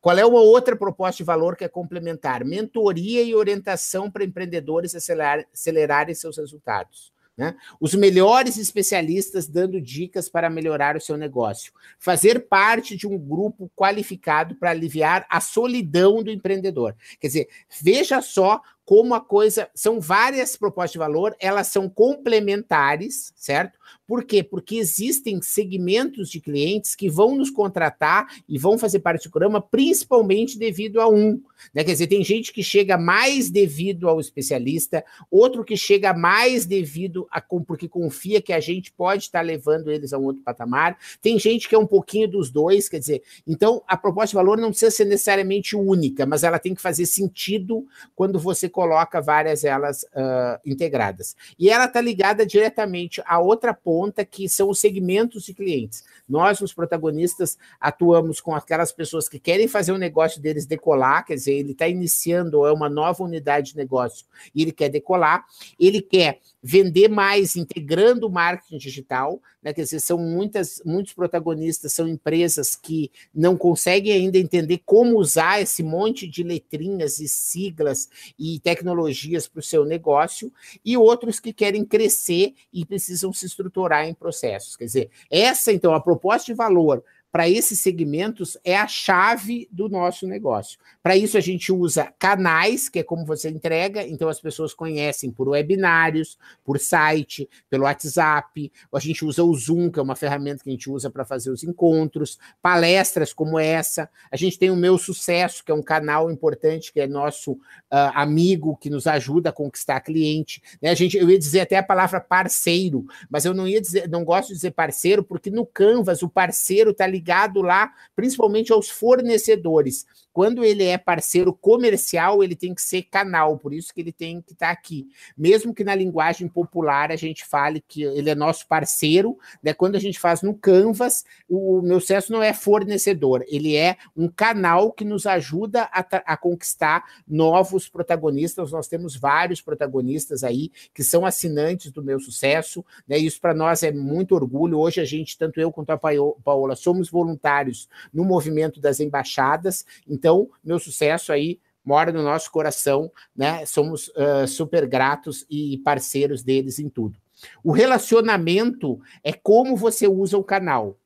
Qual é uma outra proposta de valor que é complementar? Mentoria e orientação para empreendedores acelerar, acelerarem seus resultados. Né? Os melhores especialistas dando dicas para melhorar o seu negócio. Fazer parte de um grupo qualificado para aliviar a solidão do empreendedor. Quer dizer, veja só como a coisa. São várias propostas de valor, elas são complementares, certo? Por quê? Porque existem segmentos de clientes que vão nos contratar e vão fazer parte do programa, principalmente devido a um. Né? Quer dizer, tem gente que chega mais devido ao especialista, outro que chega mais devido a porque confia que a gente pode estar levando eles a um outro patamar. Tem gente que é um pouquinho dos dois, quer dizer, então a proposta de valor não precisa ser necessariamente única, mas ela tem que fazer sentido quando você coloca várias elas uh, integradas. E ela está ligada diretamente a outra ponta, que são os segmentos de clientes. Nós, os protagonistas, atuamos com aquelas pessoas que querem fazer o negócio deles decolar, quer dizer, ele está iniciando, é uma nova unidade de negócio e ele quer decolar, ele quer vender mais integrando o marketing digital, né? Quer dizer, são muitas, muitos protagonistas, são empresas que não conseguem ainda entender como usar esse monte de letrinhas e siglas e tecnologias para o seu negócio, e outros que querem crescer e precisam se estruturar em processos. Quer dizer, essa então a proposta de valor para esses segmentos é a chave do nosso negócio. Para isso, a gente usa canais, que é como você entrega, então as pessoas conhecem por webinários, por site, pelo WhatsApp, a gente usa o Zoom, que é uma ferramenta que a gente usa para fazer os encontros, palestras como essa, a gente tem o Meu Sucesso, que é um canal importante, que é nosso uh, amigo, que nos ajuda a conquistar cliente. Né? A gente, eu ia dizer até a palavra parceiro, mas eu não ia dizer, não gosto de dizer parceiro, porque no Canvas o parceiro está ligado ligado lá, principalmente aos fornecedores. Quando ele é parceiro comercial, ele tem que ser canal, por isso que ele tem que estar tá aqui. Mesmo que na linguagem popular a gente fale que ele é nosso parceiro, né? Quando a gente faz no Canvas, o meu sucesso não é fornecedor, ele é um canal que nos ajuda a, a conquistar novos protagonistas. Nós temos vários protagonistas aí que são assinantes do meu sucesso, né? Isso para nós é muito orgulho. Hoje a gente, tanto eu quanto a Paola, somos voluntários no movimento das embaixadas. Então, meu sucesso aí mora no nosso coração, né? Somos uh, super gratos e parceiros deles em tudo. O relacionamento é como você usa o canal.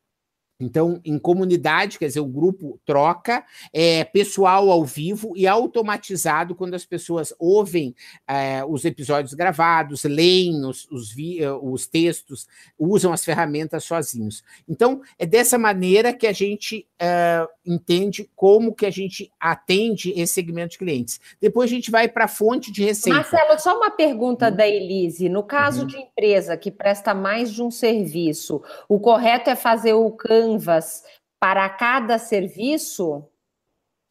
Então, em comunidade, quer dizer, o grupo troca, é pessoal ao vivo e automatizado quando as pessoas ouvem é, os episódios gravados, leem os, os, eh, os, textos, usam as ferramentas sozinhos. Então, é dessa maneira que a gente é, entende como que a gente atende esse segmento de clientes. Depois a gente vai para a fonte de receita. Marcelo, só uma pergunta uhum. da Elise. No caso uhum. de empresa que presta mais de um serviço, o correto é fazer o can Canvas para cada serviço?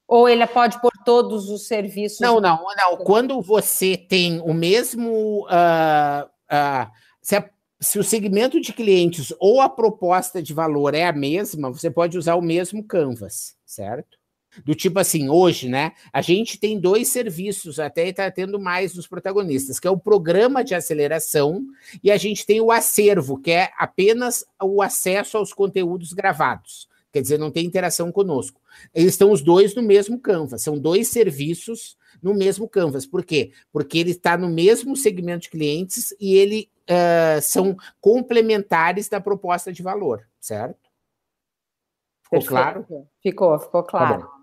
Ou ele pode pôr todos os serviços? Não, não, não. Quando você tem o mesmo. Uh, uh, se, a, se, o segmento de clientes ou a proposta de valor é a mesma, você pode usar o mesmo Canvas, certo? Do tipo assim, hoje, né? A gente tem dois serviços, até está tendo mais dos protagonistas, que é o programa de aceleração e a gente tem o acervo, que é apenas o acesso aos conteúdos gravados. Quer dizer, não tem interação conosco. Eles estão os dois no mesmo Canvas, são dois serviços no mesmo Canvas. Por quê? Porque ele está no mesmo segmento de clientes e ele uh, são complementares da proposta de valor, certo? Ficou claro? Ficou, ficou tá claro. Tá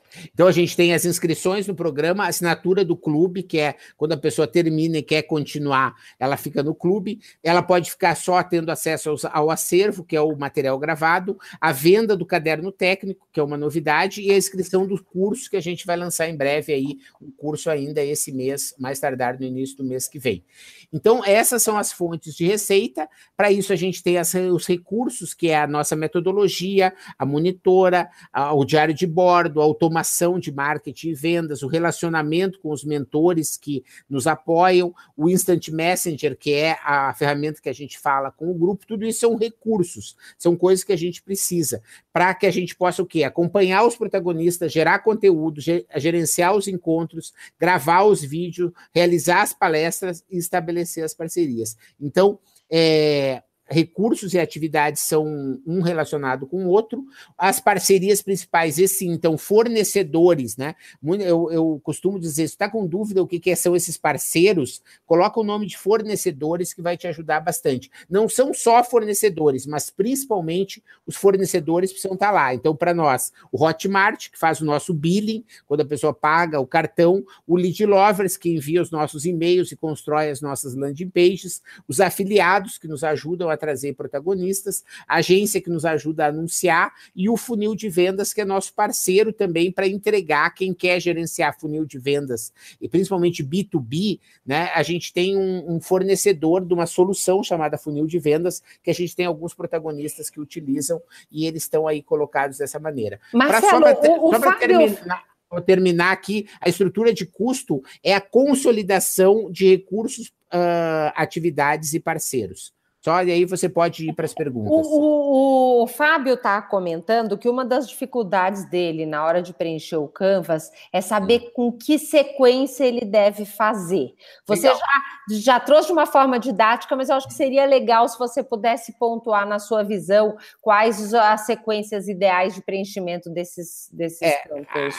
então a gente tem as inscrições no programa, a assinatura do clube, que é quando a pessoa termina e quer continuar, ela fica no clube. Ela pode ficar só tendo acesso ao, acervo, que é o material gravado, a venda do caderno técnico, que é uma novidade, e a inscrição do curso que a gente vai lançar em breve aí, um curso ainda esse mês, mais tardar no início do mês que vem. Então, essas são as fontes de receita. Para isso, a gente tem as, os recursos, que é a nossa metodologia, a monitora, a, o diário de bordo, a automação de marketing e vendas, o relacionamento com os mentores que nos apoiam, o Instant Messenger, que é a ferramenta que a gente fala com o grupo, tudo isso são recursos, são coisas que a gente precisa para que a gente possa o quê? Acompanhar os protagonistas, gerar conteúdo, gerenciar os encontros, gravar os vídeos, realizar as palestras e estabelecer as parcerias. Então, é, recursos e atividades são um relacionado com o outro. As parcerias principais, esse então, fornecedores, né? Eu, eu costumo dizer, se está com dúvida o que, que são esses parceiros, coloca o nome de fornecedores que vai te ajudar bastante. Não são só fornecedores, mas principalmente os fornecedores precisam estar tá lá. Então, para nós, o Hotmart, que faz o nosso billing, quando a pessoa paga o cartão, o Lead Lovers, que envia os nossos e-mails e constrói as nossas landing pages, os afiliados, que nos ajudam a trazer protagonistas, a agência que nos ajuda a anunciar e o funil de vendas, que é nosso parceiro também para entregar quem quer gerenciar funil de vendas, e principalmente B2B, né? A gente tem um, um fornecedor de uma solução chamada funil de vendas, que a gente tem alguns protagonistas que utilizam e eles estão aí colocados dessa maneira. Marcelo, pra, só para Fábio... terminar vou terminar aqui, a estrutura de custo é a consolidação de recursos, uh, atividades e parceiros. Só e aí você pode ir para as perguntas. O, o, o Fábio está comentando que uma das dificuldades dele na hora de preencher o Canvas é saber hum. com que sequência ele deve fazer. Você já, já trouxe de uma forma didática, mas eu acho que seria legal se você pudesse pontuar na sua visão quais as sequências ideais de preenchimento desses, desses é,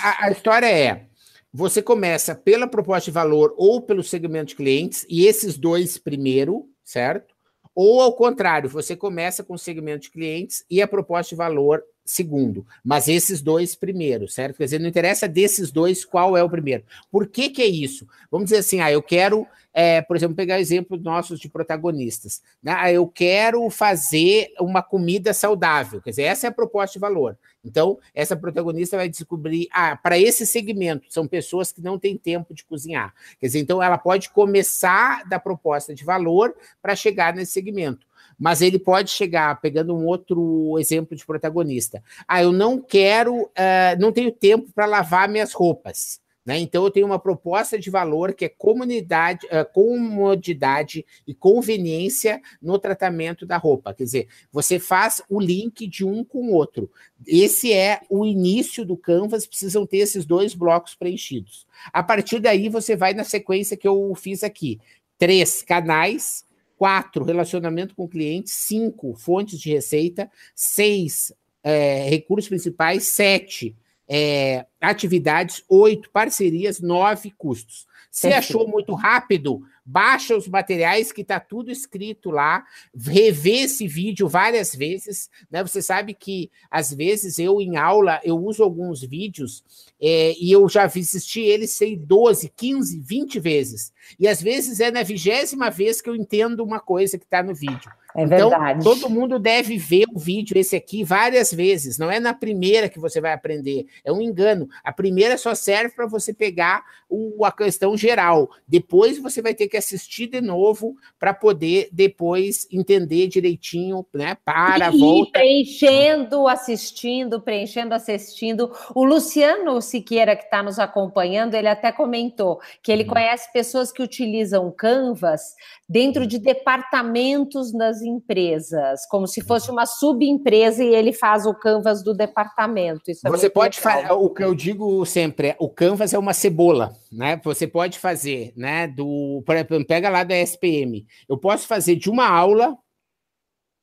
a, a história é você começa pela proposta de valor ou pelo segmento de clientes, e esses dois primeiro, certo? Ou ao contrário, você começa com o segmento de clientes e a proposta de valor segundo, mas esses dois primeiros, certo? Quer dizer, não interessa desses dois qual é o primeiro. Por que que é isso? Vamos dizer assim, ah, eu quero, é, por exemplo, pegar exemplos nossos de protagonistas. Né? Ah, eu quero fazer uma comida saudável, quer dizer, essa é a proposta de valor. Então, essa protagonista vai descobrir, ah, para esse segmento, são pessoas que não têm tempo de cozinhar. Quer dizer, então ela pode começar da proposta de valor para chegar nesse segmento mas ele pode chegar, pegando um outro exemplo de protagonista. Ah, eu não quero, uh, não tenho tempo para lavar minhas roupas. Né? Então, eu tenho uma proposta de valor que é comunidade, uh, comodidade e conveniência no tratamento da roupa. Quer dizer, você faz o link de um com o outro. Esse é o início do Canvas, precisam ter esses dois blocos preenchidos. A partir daí, você vai na sequência que eu fiz aqui: três canais quatro, relacionamento com clientes, cinco, fontes de receita, seis, é, recursos principais, sete, é, atividades, oito, parcerias, nove, custos. Se achou muito rápido, baixa os materiais que está tudo escrito lá, revê esse vídeo várias vezes, né? Você sabe que às vezes eu em aula eu uso alguns vídeos é, e eu já assisti eles sei 12, 15, 20 vezes. E às vezes é na vigésima vez que eu entendo uma coisa que está no vídeo. É então, verdade. todo mundo deve ver o vídeo esse aqui várias vezes. Não é na primeira que você vai aprender. É um engano. A primeira só serve para você pegar o, a questão geral. Depois você vai ter que assistir de novo para poder depois entender direitinho, né? Para, e volta. preenchendo, assistindo, preenchendo, assistindo. O Luciano Siqueira, que está nos acompanhando, ele até comentou que ele hum. conhece pessoas que utilizam Canvas dentro de departamentos nas empresas, como se fosse uma subempresa e ele faz o canvas do departamento. É Você pode fazer o que eu digo sempre, é, o canvas é uma cebola, né? Você pode fazer, né? Do, por exemplo, pega lá da SPM. Eu posso fazer de uma aula,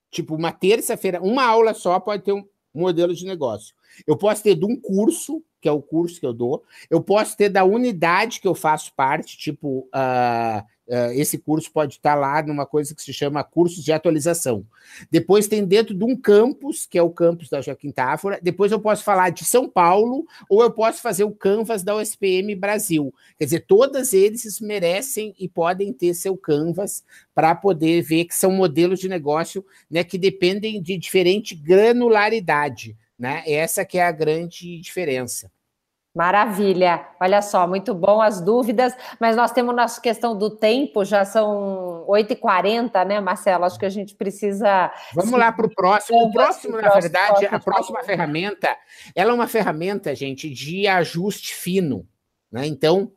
tipo uma terça-feira, uma aula só pode ter um modelo de negócio. Eu posso ter de um curso, que é o curso que eu dou. Eu posso ter da unidade que eu faço parte, tipo Uh, esse curso pode estar lá numa coisa que se chama cursos de atualização. Depois tem dentro de um campus, que é o campus da Joaquim Távora. Depois eu posso falar de São Paulo, ou eu posso fazer o Canvas da USPM Brasil. Quer dizer, todos eles merecem e podem ter seu Canvas para poder ver que são modelos de negócio né, que dependem de diferente granularidade. Né? Essa que é a grande diferença. Maravilha, olha só, muito bom as dúvidas, mas nós temos nossa questão do tempo, já são 8h40, né, Marcelo? Acho que a gente precisa. Vamos lá para o próximo. O próximo, na verdade, a próxima ferramenta, ela é uma ferramenta, gente, de ajuste fino. Né? Então,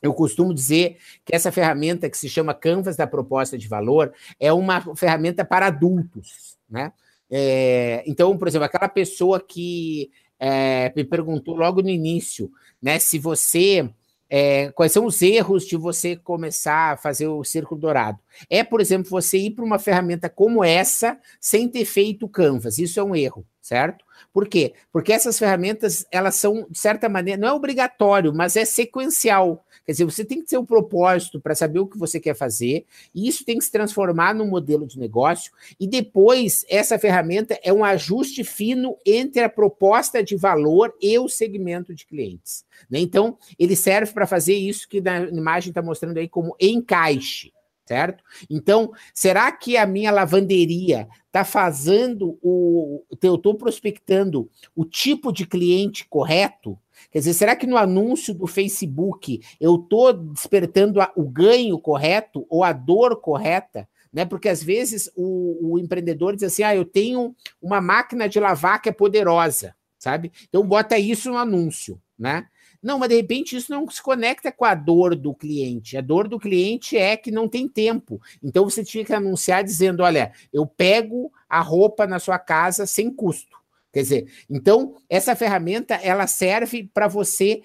eu costumo dizer que essa ferramenta que se chama Canvas da Proposta de Valor é uma ferramenta para adultos. Né? É, então, por exemplo, aquela pessoa que é, me perguntou logo no início, né? Se você. É, quais são os erros de você começar a fazer o círculo dourado? É, por exemplo, você ir para uma ferramenta como essa sem ter feito o Canvas. Isso é um erro, certo? Por quê? Porque essas ferramentas, elas são, de certa maneira, não é obrigatório, mas é sequencial. Quer dizer, você tem que ter um propósito para saber o que você quer fazer, e isso tem que se transformar num modelo de negócio, e depois essa ferramenta é um ajuste fino entre a proposta de valor e o segmento de clientes. Né? Então, ele serve para fazer isso que na imagem está mostrando aí como encaixe certo? Então, será que a minha lavanderia está fazendo o. Eu estou prospectando o tipo de cliente correto? Quer dizer, será que no anúncio do Facebook eu estou despertando a, o ganho correto ou a dor correta? Né? Porque às vezes o, o empreendedor diz assim: ah, eu tenho uma máquina de lavar que é poderosa, sabe? Então bota isso no anúncio, né? Não, mas de repente isso não se conecta com a dor do cliente. A dor do cliente é que não tem tempo. Então você tinha que anunciar dizendo: olha, eu pego a roupa na sua casa sem custo. Quer dizer, então essa ferramenta ela serve para você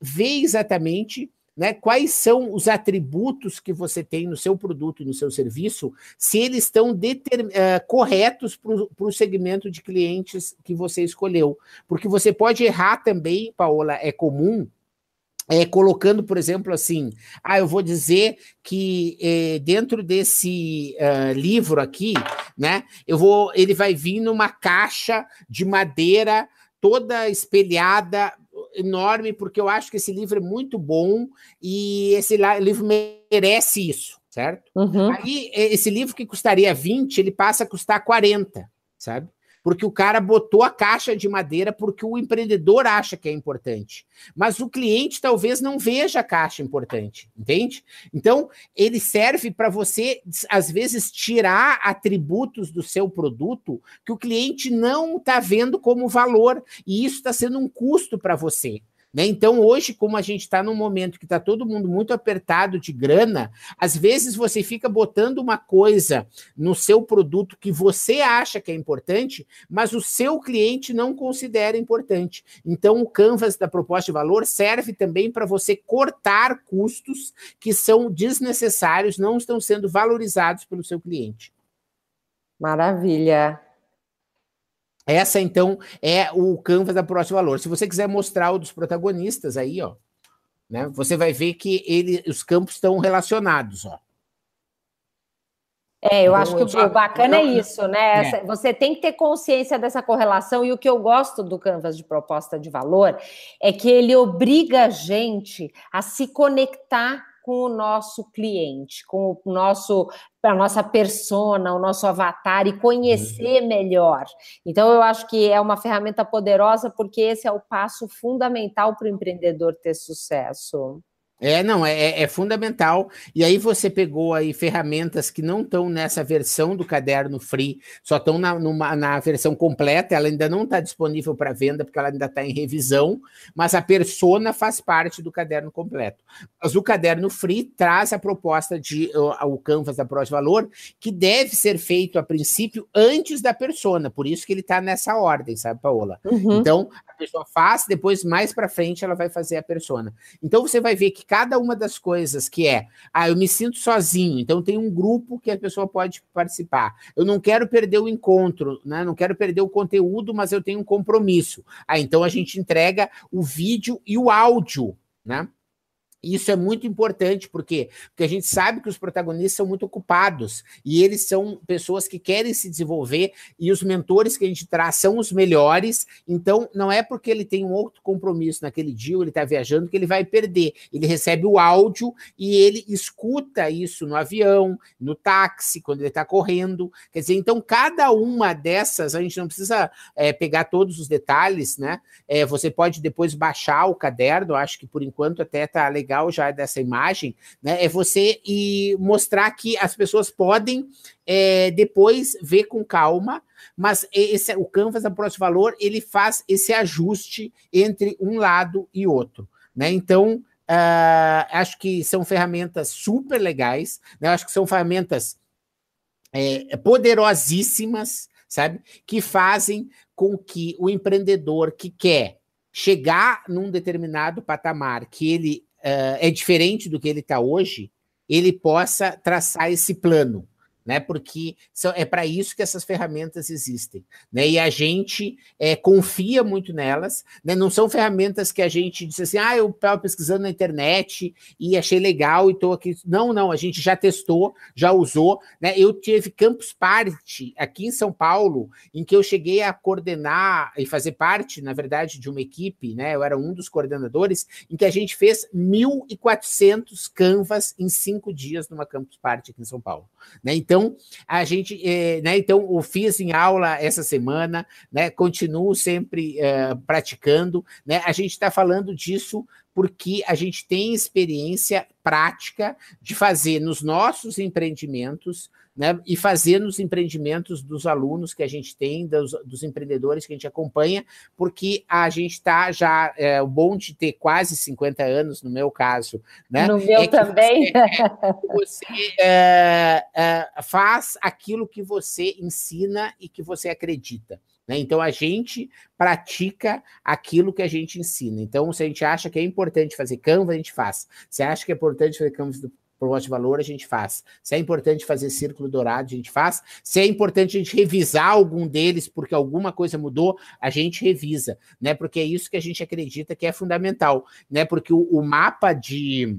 ver exatamente né, quais são os atributos que você tem no seu produto e no seu serviço, se eles estão uh, corretos para o segmento de clientes que você escolheu. Porque você pode errar também, Paola, é comum, é, colocando, por exemplo, assim, ah, eu vou dizer que é, dentro desse uh, livro aqui, né, eu vou, ele vai vir numa caixa de madeira toda espelhada enorme, porque eu acho que esse livro é muito bom e esse livro merece isso, certo? Uhum. Aí, esse livro que custaria 20, ele passa a custar 40, sabe? Porque o cara botou a caixa de madeira porque o empreendedor acha que é importante. Mas o cliente talvez não veja a caixa importante, entende? Então, ele serve para você, às vezes, tirar atributos do seu produto que o cliente não está vendo como valor, e isso está sendo um custo para você. Né? Então, hoje, como a gente está num momento que está todo mundo muito apertado de grana, às vezes você fica botando uma coisa no seu produto que você acha que é importante, mas o seu cliente não considera importante. Então, o Canvas da proposta de valor serve também para você cortar custos que são desnecessários, não estão sendo valorizados pelo seu cliente. Maravilha. Essa, então, é o Canvas da Próximo Valor. Se você quiser mostrar o dos protagonistas aí, ó, né, você vai ver que ele, os campos estão relacionados, ó. É, eu então, acho que o bacana é isso, né? É. Você tem que ter consciência dessa correlação, e o que eu gosto do Canvas de proposta de valor é que ele obriga a gente a se conectar com o nosso cliente, com o nosso a nossa persona, o nosso avatar e conhecer uhum. melhor. Então, eu acho que é uma ferramenta poderosa porque esse é o passo fundamental para o empreendedor ter sucesso. É, não, é, é, é, fundamental. E aí você pegou aí ferramentas que não estão nessa versão do caderno free, só estão na, numa, na versão completa, ela ainda não está disponível para venda, porque ela ainda está em revisão, mas a persona faz parte do caderno completo. Mas o caderno free traz a proposta de o, o Canvas da Prós Valor, que deve ser feito a princípio antes da persona, por isso que ele está nessa ordem, sabe, Paola? Uhum. Então, a pessoa faz, depois mais para frente ela vai fazer a persona. Então você vai ver que cada uma das coisas que é, ah, eu me sinto sozinho, então tem um grupo que a pessoa pode participar. Eu não quero perder o encontro, né? Não quero perder o conteúdo, mas eu tenho um compromisso. Ah, então a gente entrega o vídeo e o áudio, né? Isso é muito importante, porque porque a gente sabe que os protagonistas são muito ocupados e eles são pessoas que querem se desenvolver e os mentores que a gente traz são os melhores. Então, não é porque ele tem um outro compromisso naquele dia, ou ele está viajando, que ele vai perder. Ele recebe o áudio e ele escuta isso no avião, no táxi, quando ele está correndo. Quer dizer, então, cada uma dessas, a gente não precisa é, pegar todos os detalhes, né? É, você pode depois baixar o caderno, acho que por enquanto até está legal legal já dessa imagem, né, é você e mostrar que as pessoas podem é, depois ver com calma, mas esse, o Canvas Próximo Valor ele faz esse ajuste entre um lado e outro, né? Então uh, acho que são ferramentas super legais, né? Acho que são ferramentas é, poderosíssimas, sabe? Que fazem com que o empreendedor que quer chegar num determinado patamar que ele é diferente do que ele está hoje, ele possa traçar esse plano né? Porque são, é para isso que essas ferramentas existem, né? E a gente é, confia muito nelas, né? Não são ferramentas que a gente diz assim, ah, eu estava pesquisando na internet e achei legal e estou aqui. Não, não, a gente já testou, já usou, né? Eu tive Campus Party aqui em São Paulo, em que eu cheguei a coordenar e fazer parte, na verdade, de uma equipe, né? Eu era um dos coordenadores, em que a gente fez 1.400 canvas em cinco dias numa Campus Party aqui em São Paulo, né? Então então, a gente, é, né, então, eu fiz em aula essa semana, né, continuo sempre é, praticando, né, a gente está falando disso porque a gente tem experiência prática de fazer nos nossos empreendimentos, né, e fazer nos empreendimentos dos alunos que a gente tem, dos, dos empreendedores que a gente acompanha, porque a gente está já, é, o bom de ter quase 50 anos, no meu caso, né? No meu é também. Você, você é, é, faz aquilo que você ensina e que você acredita. Né? Então a gente pratica aquilo que a gente ensina. Então, se a gente acha que é importante fazer Canva, a gente faz. Se acha que é importante fazer Canva proposta de valor, a gente faz. Se é importante fazer círculo dourado, a gente faz. Se é importante a gente revisar algum deles porque alguma coisa mudou, a gente revisa, né? Porque é isso que a gente acredita que é fundamental, né? Porque o, o mapa de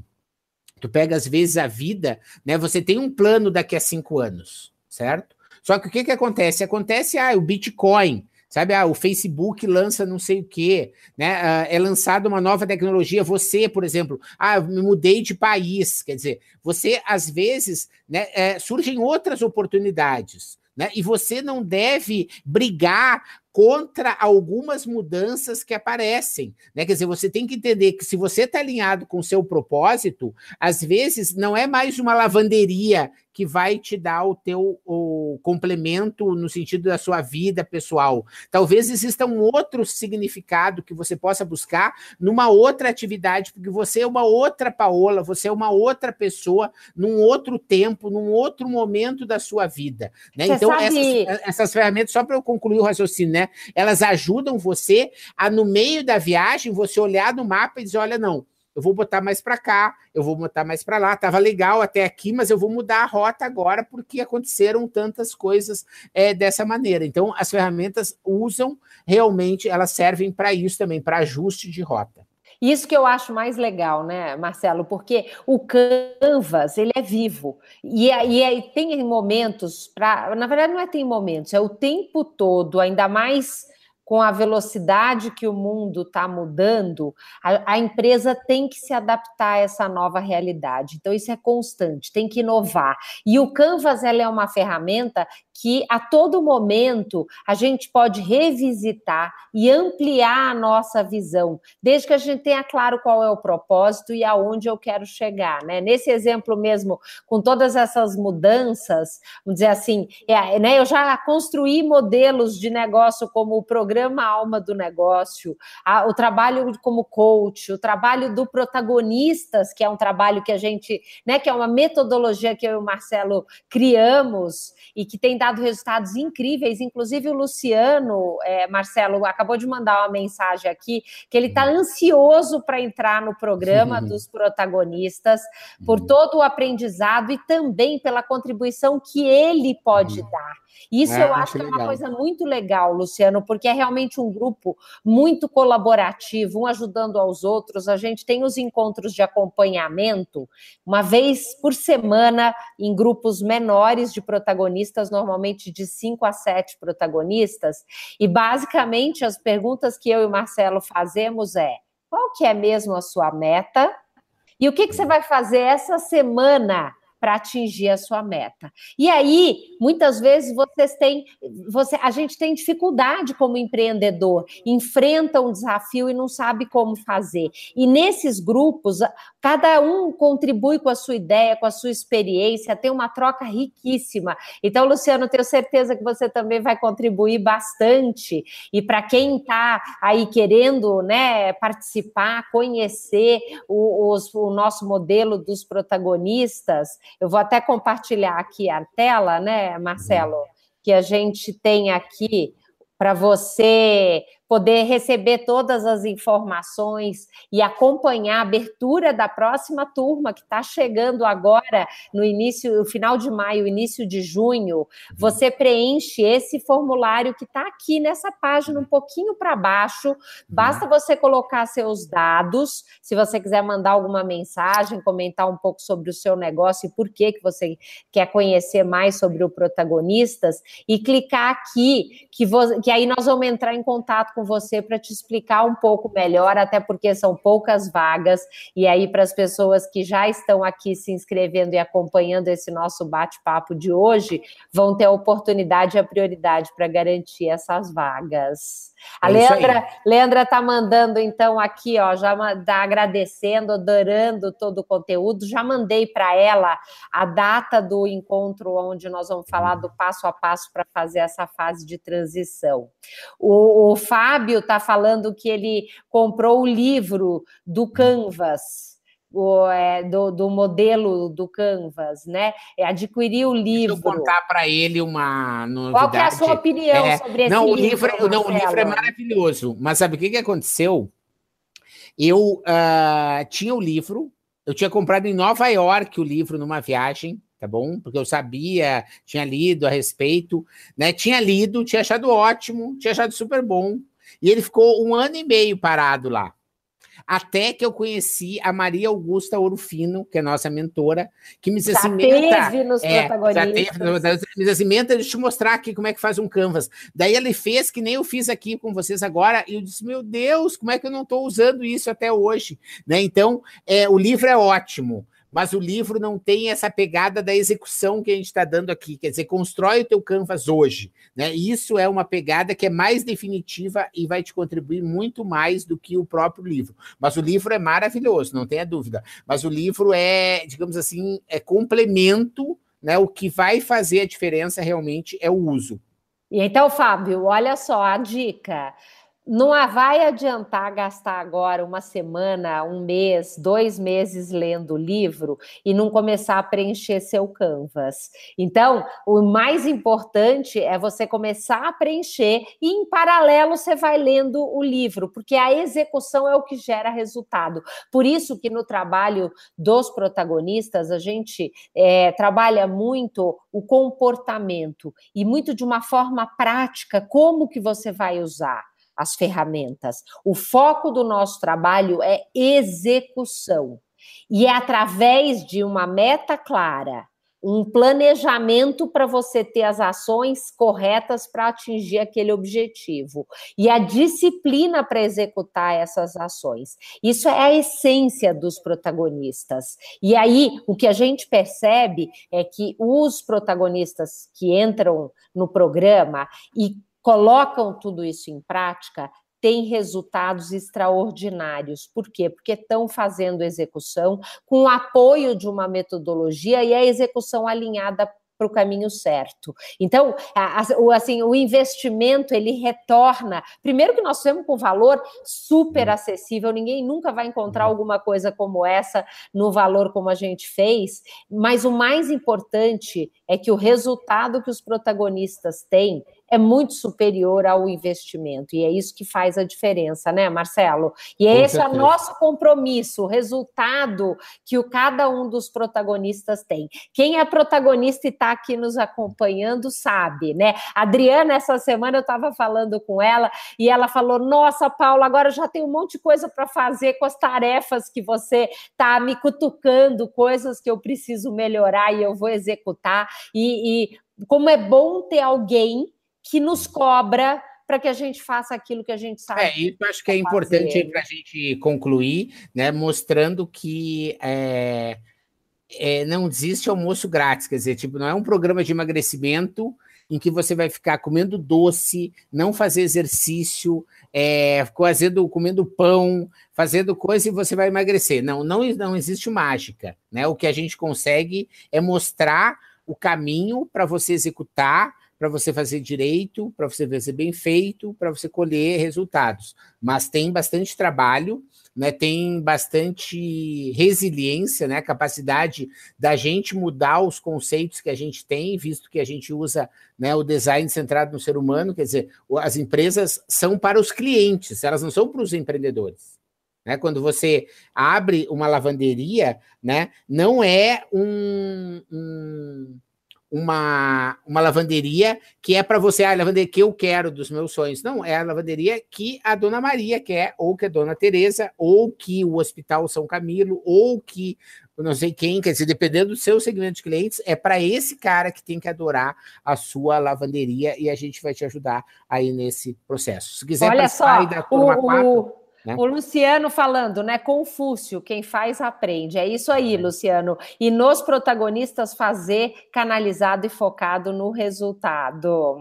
tu pega às vezes a vida, né? Você tem um plano daqui a cinco anos, certo? Só que o que que acontece? Acontece ah, o Bitcoin, Sabe, ah, o Facebook lança não sei o quê, né? Ah, é lançada uma nova tecnologia. Você, por exemplo, ah, me mudei de país. Quer dizer, você, às vezes, né, é, surgem outras oportunidades. Né? E você não deve brigar contra algumas mudanças que aparecem, né? Quer dizer, você tem que entender que se você está alinhado com o seu propósito, às vezes não é mais uma lavanderia que vai te dar o teu o complemento no sentido da sua vida pessoal. Talvez exista um outro significado que você possa buscar numa outra atividade, porque você é uma outra Paola, você é uma outra pessoa, num outro tempo, num outro momento da sua vida. Né? Então, sabe... essas, essas ferramentas, só para eu concluir o raciocínio, né? Elas ajudam você a, no meio da viagem, você olhar no mapa e dizer: olha, não, eu vou botar mais para cá, eu vou botar mais para lá. Tava legal até aqui, mas eu vou mudar a rota agora porque aconteceram tantas coisas é, dessa maneira. Então, as ferramentas usam realmente, elas servem para isso também, para ajuste de rota. Isso que eu acho mais legal, né, Marcelo? Porque o Canvas, ele é vivo. E, aí tem momentos para. Na verdade, não é tem momentos, é o tempo todo, ainda mais com a velocidade que o mundo está mudando, a, a, empresa tem que se adaptar a essa nova realidade. Então, isso é constante, tem que inovar. E o Canvas ela é uma ferramenta que a todo momento a gente pode revisitar e ampliar a nossa visão, desde que a gente tenha claro qual é o propósito e aonde eu quero chegar. Né? Nesse exemplo mesmo, com todas essas mudanças, vamos dizer assim, é, né, eu já construí modelos de negócio como o programa Alma do Negócio, a, o trabalho como coach, o trabalho do protagonistas, que é um trabalho que a gente, né, que é uma metodologia que eu e o Marcelo criamos e que tem dado resultados incríveis. Inclusive, o Luciano, é, Marcelo, acabou de mandar uma mensagem aqui que ele está uhum. ansioso para entrar no programa dos protagonistas, por uhum. todo o aprendizado e também pela contribuição que ele pode uhum. dar. Isso é, eu acho que é uma coisa muito legal, Luciano, porque é realmente um grupo muito colaborativo, um ajudando aos outros. A gente tem os encontros de acompanhamento uma vez por semana em grupos menores de protagonistas, normalmente de cinco a sete protagonistas, e basicamente as perguntas que eu e o Marcelo fazemos é: qual que é mesmo a sua meta? E o que, que você vai fazer essa semana para atingir a sua meta. E aí, muitas vezes vocês têm, você, a gente tem dificuldade como empreendedor, enfrenta um desafio e não sabe como fazer. E nesses grupos, cada um contribui com a sua ideia, com a sua experiência, tem uma troca riquíssima. Então, Luciano, tenho certeza que você também vai contribuir bastante. E para quem está aí querendo, né, participar, conhecer o, os, o nosso modelo dos protagonistas, eu vou até compartilhar aqui a tela, né, Marcelo, que a gente tem aqui para você poder receber todas as informações e acompanhar a abertura da próxima turma que está chegando agora no início, no final de maio, início de junho, você preenche esse formulário que está aqui nessa página, um pouquinho para baixo. Basta você colocar seus dados. Se você quiser mandar alguma mensagem, comentar um pouco sobre o seu negócio e por que, que você quer conhecer mais sobre o protagonistas, e clicar aqui, que, que aí nós vamos entrar em contato com você para te explicar um pouco melhor, até porque são poucas vagas, e aí para as pessoas que já estão aqui se inscrevendo e acompanhando esse nosso bate-papo de hoje, vão ter a oportunidade e a prioridade para garantir essas vagas. A é Leandra, Leandra tá mandando então aqui, ó, já tá agradecendo, adorando todo o conteúdo. Já mandei para ela a data do encontro onde nós vamos falar do passo a passo para fazer essa fase de transição. O, o Fábio tá falando que ele comprou o livro do Canvas o, é, do, do, modelo do Canvas, né? É adquirir o livro. Deixa eu contar para ele uma novidade. Qual que é a sua opinião é, sobre esse não, livro? O livro não, o livro é maravilhoso, mas sabe o que, que aconteceu? Eu uh, tinha o livro, eu tinha comprado em Nova York o livro numa viagem, tá bom? Porque eu sabia, tinha lido a respeito, né? Tinha lido, tinha achado ótimo, tinha achado super bom. E ele ficou um ano e meio parado lá. Até que eu conheci a Maria Augusta Orofino, que é nossa mentora, que me disse já assim: Menta. Teve nos é, protagonistas. Já teve, me disse assim: Menta, deixa eu te mostrar aqui como é que faz um canvas. Daí ele fez que nem eu fiz aqui com vocês agora, e eu disse: Meu Deus, como é que eu não estou usando isso até hoje? Né? Então, é, o livro é ótimo mas o livro não tem essa pegada da execução que a gente está dando aqui, quer dizer, constrói o teu canvas hoje, né? Isso é uma pegada que é mais definitiva e vai te contribuir muito mais do que o próprio livro. Mas o livro é maravilhoso, não tenha dúvida. Mas o livro é, digamos assim, é complemento, né? O que vai fazer a diferença realmente é o uso. E então, Fábio, olha só a dica. Não vai adiantar gastar agora uma semana, um mês, dois meses lendo o livro e não começar a preencher seu canvas. Então, o mais importante é você começar a preencher e, em paralelo, você vai lendo o livro, porque a execução é o que gera resultado. Por isso que no trabalho dos protagonistas, a gente é, trabalha muito o comportamento e muito de uma forma prática, como que você vai usar as ferramentas. O foco do nosso trabalho é execução. E é através de uma meta clara, um planejamento para você ter as ações corretas para atingir aquele objetivo e a disciplina para executar essas ações. Isso é a essência dos protagonistas. E aí o que a gente percebe é que os protagonistas que entram no programa e colocam tudo isso em prática têm resultados extraordinários. Por quê? Porque estão fazendo execução com o apoio de uma metodologia e a execução alinhada para o caminho certo. Então, assim, o investimento ele retorna. Primeiro que nós temos com valor super acessível, ninguém nunca vai encontrar alguma coisa como essa no valor como a gente fez, mas o mais importante é que o resultado que os protagonistas têm é muito superior ao investimento. E é isso que faz a diferença, né, Marcelo? E é esse é o nosso compromisso, o resultado que o, cada um dos protagonistas tem. Quem é protagonista e está aqui nos acompanhando sabe, né? Adriana, essa semana eu estava falando com ela e ela falou: Nossa, Paula, agora já tem um monte de coisa para fazer com as tarefas que você está me cutucando, coisas que eu preciso melhorar e eu vou executar. E, e como é bom ter alguém que nos cobra para que a gente faça aquilo que a gente sabe. É, isso acho que é importante para a gente concluir, né? Mostrando que é, é, não existe almoço grátis, quer dizer, tipo, não é um programa de emagrecimento em que você vai ficar comendo doce, não fazer exercício, é, fazendo, comendo pão, fazendo coisa e você vai emagrecer. Não, não, não existe mágica, né? O que a gente consegue é mostrar o caminho para você executar para você fazer direito, para você fazer bem feito, para você colher resultados. Mas tem bastante trabalho, né? Tem bastante resiliência, né? Capacidade da gente mudar os conceitos que a gente tem, visto que a gente usa né, o design centrado no ser humano, quer dizer, as empresas são para os clientes, elas não são para os empreendedores. Né? Quando você abre uma lavanderia, né, não é um, um uma, uma lavanderia que é para você, ah, a lavanderia que eu quero dos meus sonhos. Não, é a lavanderia que a dona Maria quer, ou que a dona Tereza, ou que o Hospital São Camilo, ou que não sei quem, quer dizer, dependendo do seu segmento de clientes, é para esse cara que tem que adorar a sua lavanderia e a gente vai te ajudar aí nesse processo. Se quiser Olha só, da turma o, 4, né? O Luciano falando, né? Confúcio, quem faz aprende. É isso aí, Luciano. E nos protagonistas fazer canalizado e focado no resultado.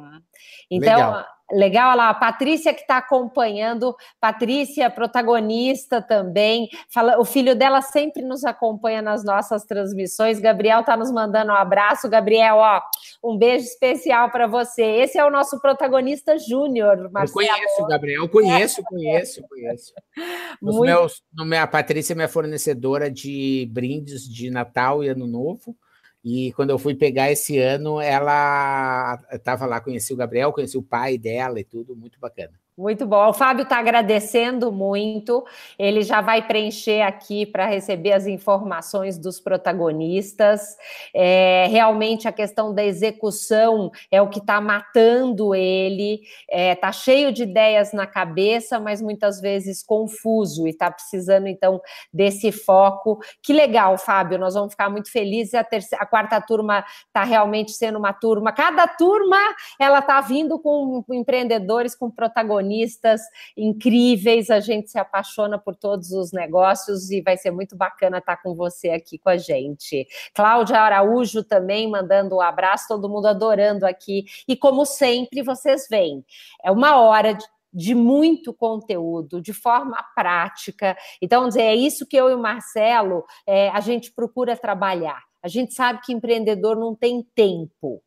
Então, Legal. Legal, olha lá, a Patrícia que está acompanhando, Patrícia, protagonista também, fala, o filho dela sempre nos acompanha nas nossas transmissões, Gabriel está nos mandando um abraço, Gabriel, ó, um beijo especial para você, esse é o nosso protagonista júnior, Marcelo. Eu conheço, Gabriel, conheço, conheço, conheço. [LAUGHS] Os Muito... meus, a Patrícia é minha fornecedora de brindes de Natal e Ano Novo, e quando eu fui pegar esse ano, ela estava lá, conheci o Gabriel, conheci o pai dela e tudo, muito bacana. Muito bom. O Fábio está agradecendo muito. Ele já vai preencher aqui para receber as informações dos protagonistas. É, realmente a questão da execução é o que está matando ele. Está é, tá cheio de ideias na cabeça, mas muitas vezes confuso e está precisando então desse foco. Que legal, Fábio. Nós vamos ficar muito felizes. A, terceira, a quarta turma está realmente sendo uma turma. Cada turma ela está vindo com empreendedores, com protagonistas protagonistas incríveis, a gente se apaixona por todos os negócios e vai ser muito bacana estar com você aqui com a gente. Cláudia Araújo também mandando um abraço, todo mundo adorando aqui. E como sempre, vocês veem, é uma hora de de muito conteúdo, de forma prática. Então, dizer, é isso que eu e o Marcelo é, a gente procura trabalhar. A gente sabe que empreendedor não tem tempo.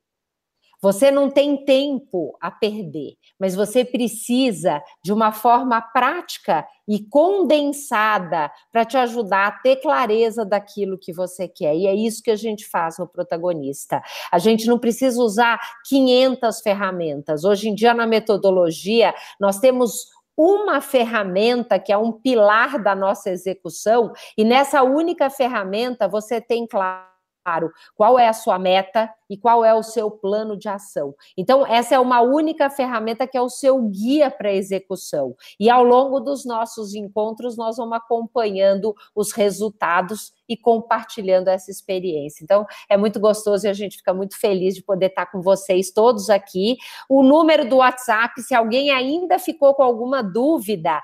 Você não tem tempo a perder, mas você precisa de uma forma prática e condensada para te ajudar a ter clareza daquilo que você quer. E é isso que a gente faz no protagonista. A gente não precisa usar 500 ferramentas. Hoje em dia, na metodologia, nós temos uma ferramenta que é um pilar da nossa execução, e nessa única ferramenta você tem claro claro qual é a sua meta e qual é o seu plano de ação. Então, essa é uma única ferramenta que é o seu guia para execução. E ao longo dos nossos encontros, nós vamos acompanhando os resultados e compartilhando essa experiência. Então, é muito gostoso e a gente fica muito feliz de poder estar com vocês todos aqui. O número do WhatsApp, se alguém ainda ficou com alguma dúvida,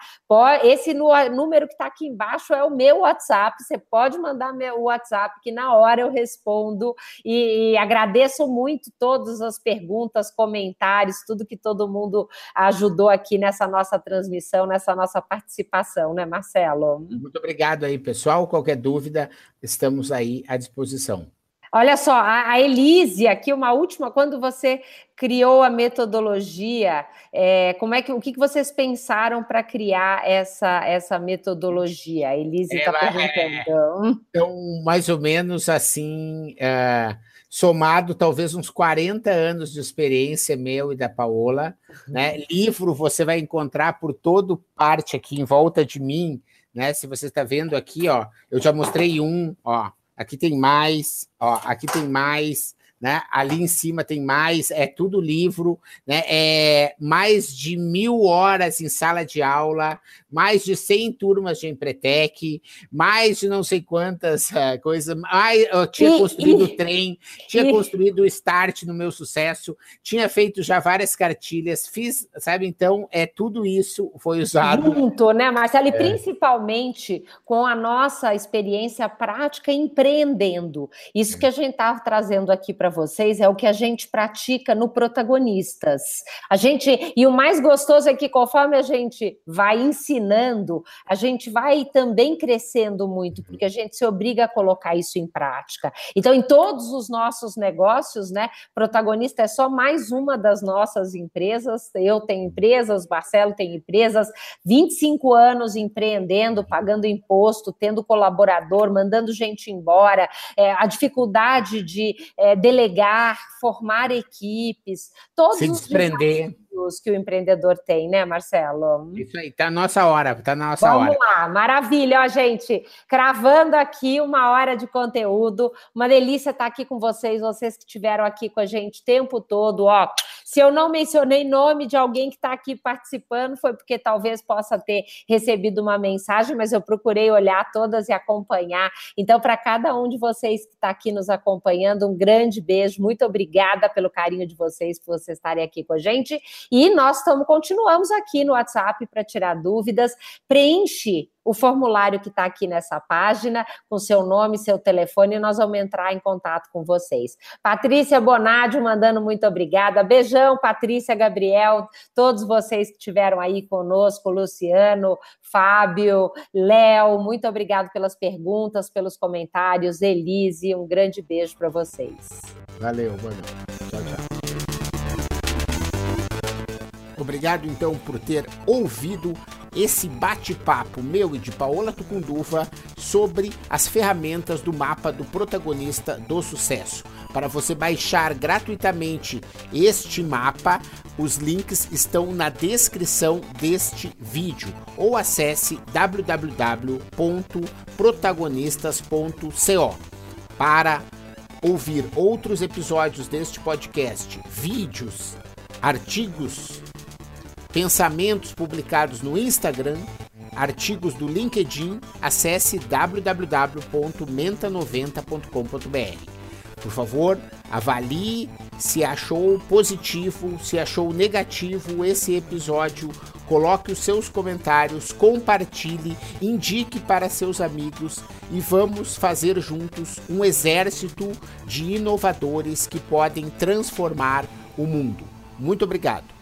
esse número que está aqui embaixo é o meu WhatsApp. Você pode mandar meu WhatsApp, que na hora eu respondo e, e agradeço muito todas as perguntas, comentários, tudo que todo mundo ajudou aqui nessa nossa transmissão, nessa nossa participação, né, Marcelo? Muito obrigado aí, pessoal. Qualquer dúvida, estamos aí à disposição. Olha só, a, Elise, aqui uma última, quando você criou a metodologia, é, como é que o que, vocês pensaram para criar essa, essa metodologia? A Elise está perguntando. É, então, mais ou menos assim, é, somado talvez uns 40 anos de experiência meu e da Paola, uhum. né? Livro você vai encontrar por todo parte aqui em volta de mim né? Se você está vendo aqui, ó, eu já mostrei um, ó, aqui tem mais, ó, aqui tem mais, né? Ali em cima tem mais, é tudo livro, né? É mais de mil horas em sala de aula, mais de 100 turmas de Empretec, mais de não sei quantas uh, coisas. Mais, eu tinha construído o trem, tinha construído o start no meu sucesso, tinha feito já várias cartilhas, fiz, sabe? Então, é tudo isso foi usado. Muito, né, Marcelo? E é. principalmente com a nossa experiência prática empreendendo. Isso que a gente estava trazendo aqui para vocês é o que a gente pratica no Protagonistas. A gente, e o mais gostoso é que conforme a gente vai ensinando, a gente vai também crescendo muito, porque a gente se obriga a colocar isso em prática. Então, em todos os nossos negócios, né, Protagonista é só mais uma das nossas empresas. Eu tenho empresas, Marcelo tem empresas, 25 anos empreendendo, pagando imposto, tendo colaborador, mandando gente embora, é, a dificuldade de é, delegar delegar, formar equipes, todos Se desprender. os que o empreendedor tem, né, Marcelo? Isso aí, tá na nossa hora, tá na nossa Vamos hora. Vamos lá, maravilha, ó, gente, cravando aqui uma hora de conteúdo, uma delícia estar aqui com vocês, vocês que estiveram aqui com a gente o tempo todo, ó, se eu não mencionei nome de alguém que está aqui participando, foi porque talvez possa ter recebido uma mensagem, mas eu procurei olhar todas e acompanhar. Então, para cada um de vocês que está aqui nos acompanhando, um grande beijo. Muito obrigada pelo carinho de vocês, por vocês estarem aqui com a gente. E nós continuamos aqui no WhatsApp para tirar dúvidas. Preenche o formulário que está aqui nessa página, com seu nome, seu telefone, e nós vamos entrar em contato com vocês. Patrícia Bonadio mandando muito obrigada. Beijão, Patrícia, Gabriel, todos vocês que estiveram aí conosco, Luciano, Fábio, Léo, muito obrigado pelas perguntas, pelos comentários. Elise, um grande beijo para vocês. Valeu, boa noite. Tchau, tchau. Obrigado então por ter ouvido esse bate-papo meu e de Paola Tucunduva sobre as ferramentas do mapa do protagonista do sucesso. Para você baixar gratuitamente este mapa, os links estão na descrição deste vídeo ou acesse www.protagonistas.co. Para ouvir outros episódios deste podcast, vídeos, artigos pensamentos publicados no Instagram, artigos do LinkedIn, acesse www.menta90.com.br. Por favor, avalie se achou positivo, se achou negativo esse episódio. Coloque os seus comentários, compartilhe, indique para seus amigos e vamos fazer juntos um exército de inovadores que podem transformar o mundo. Muito obrigado.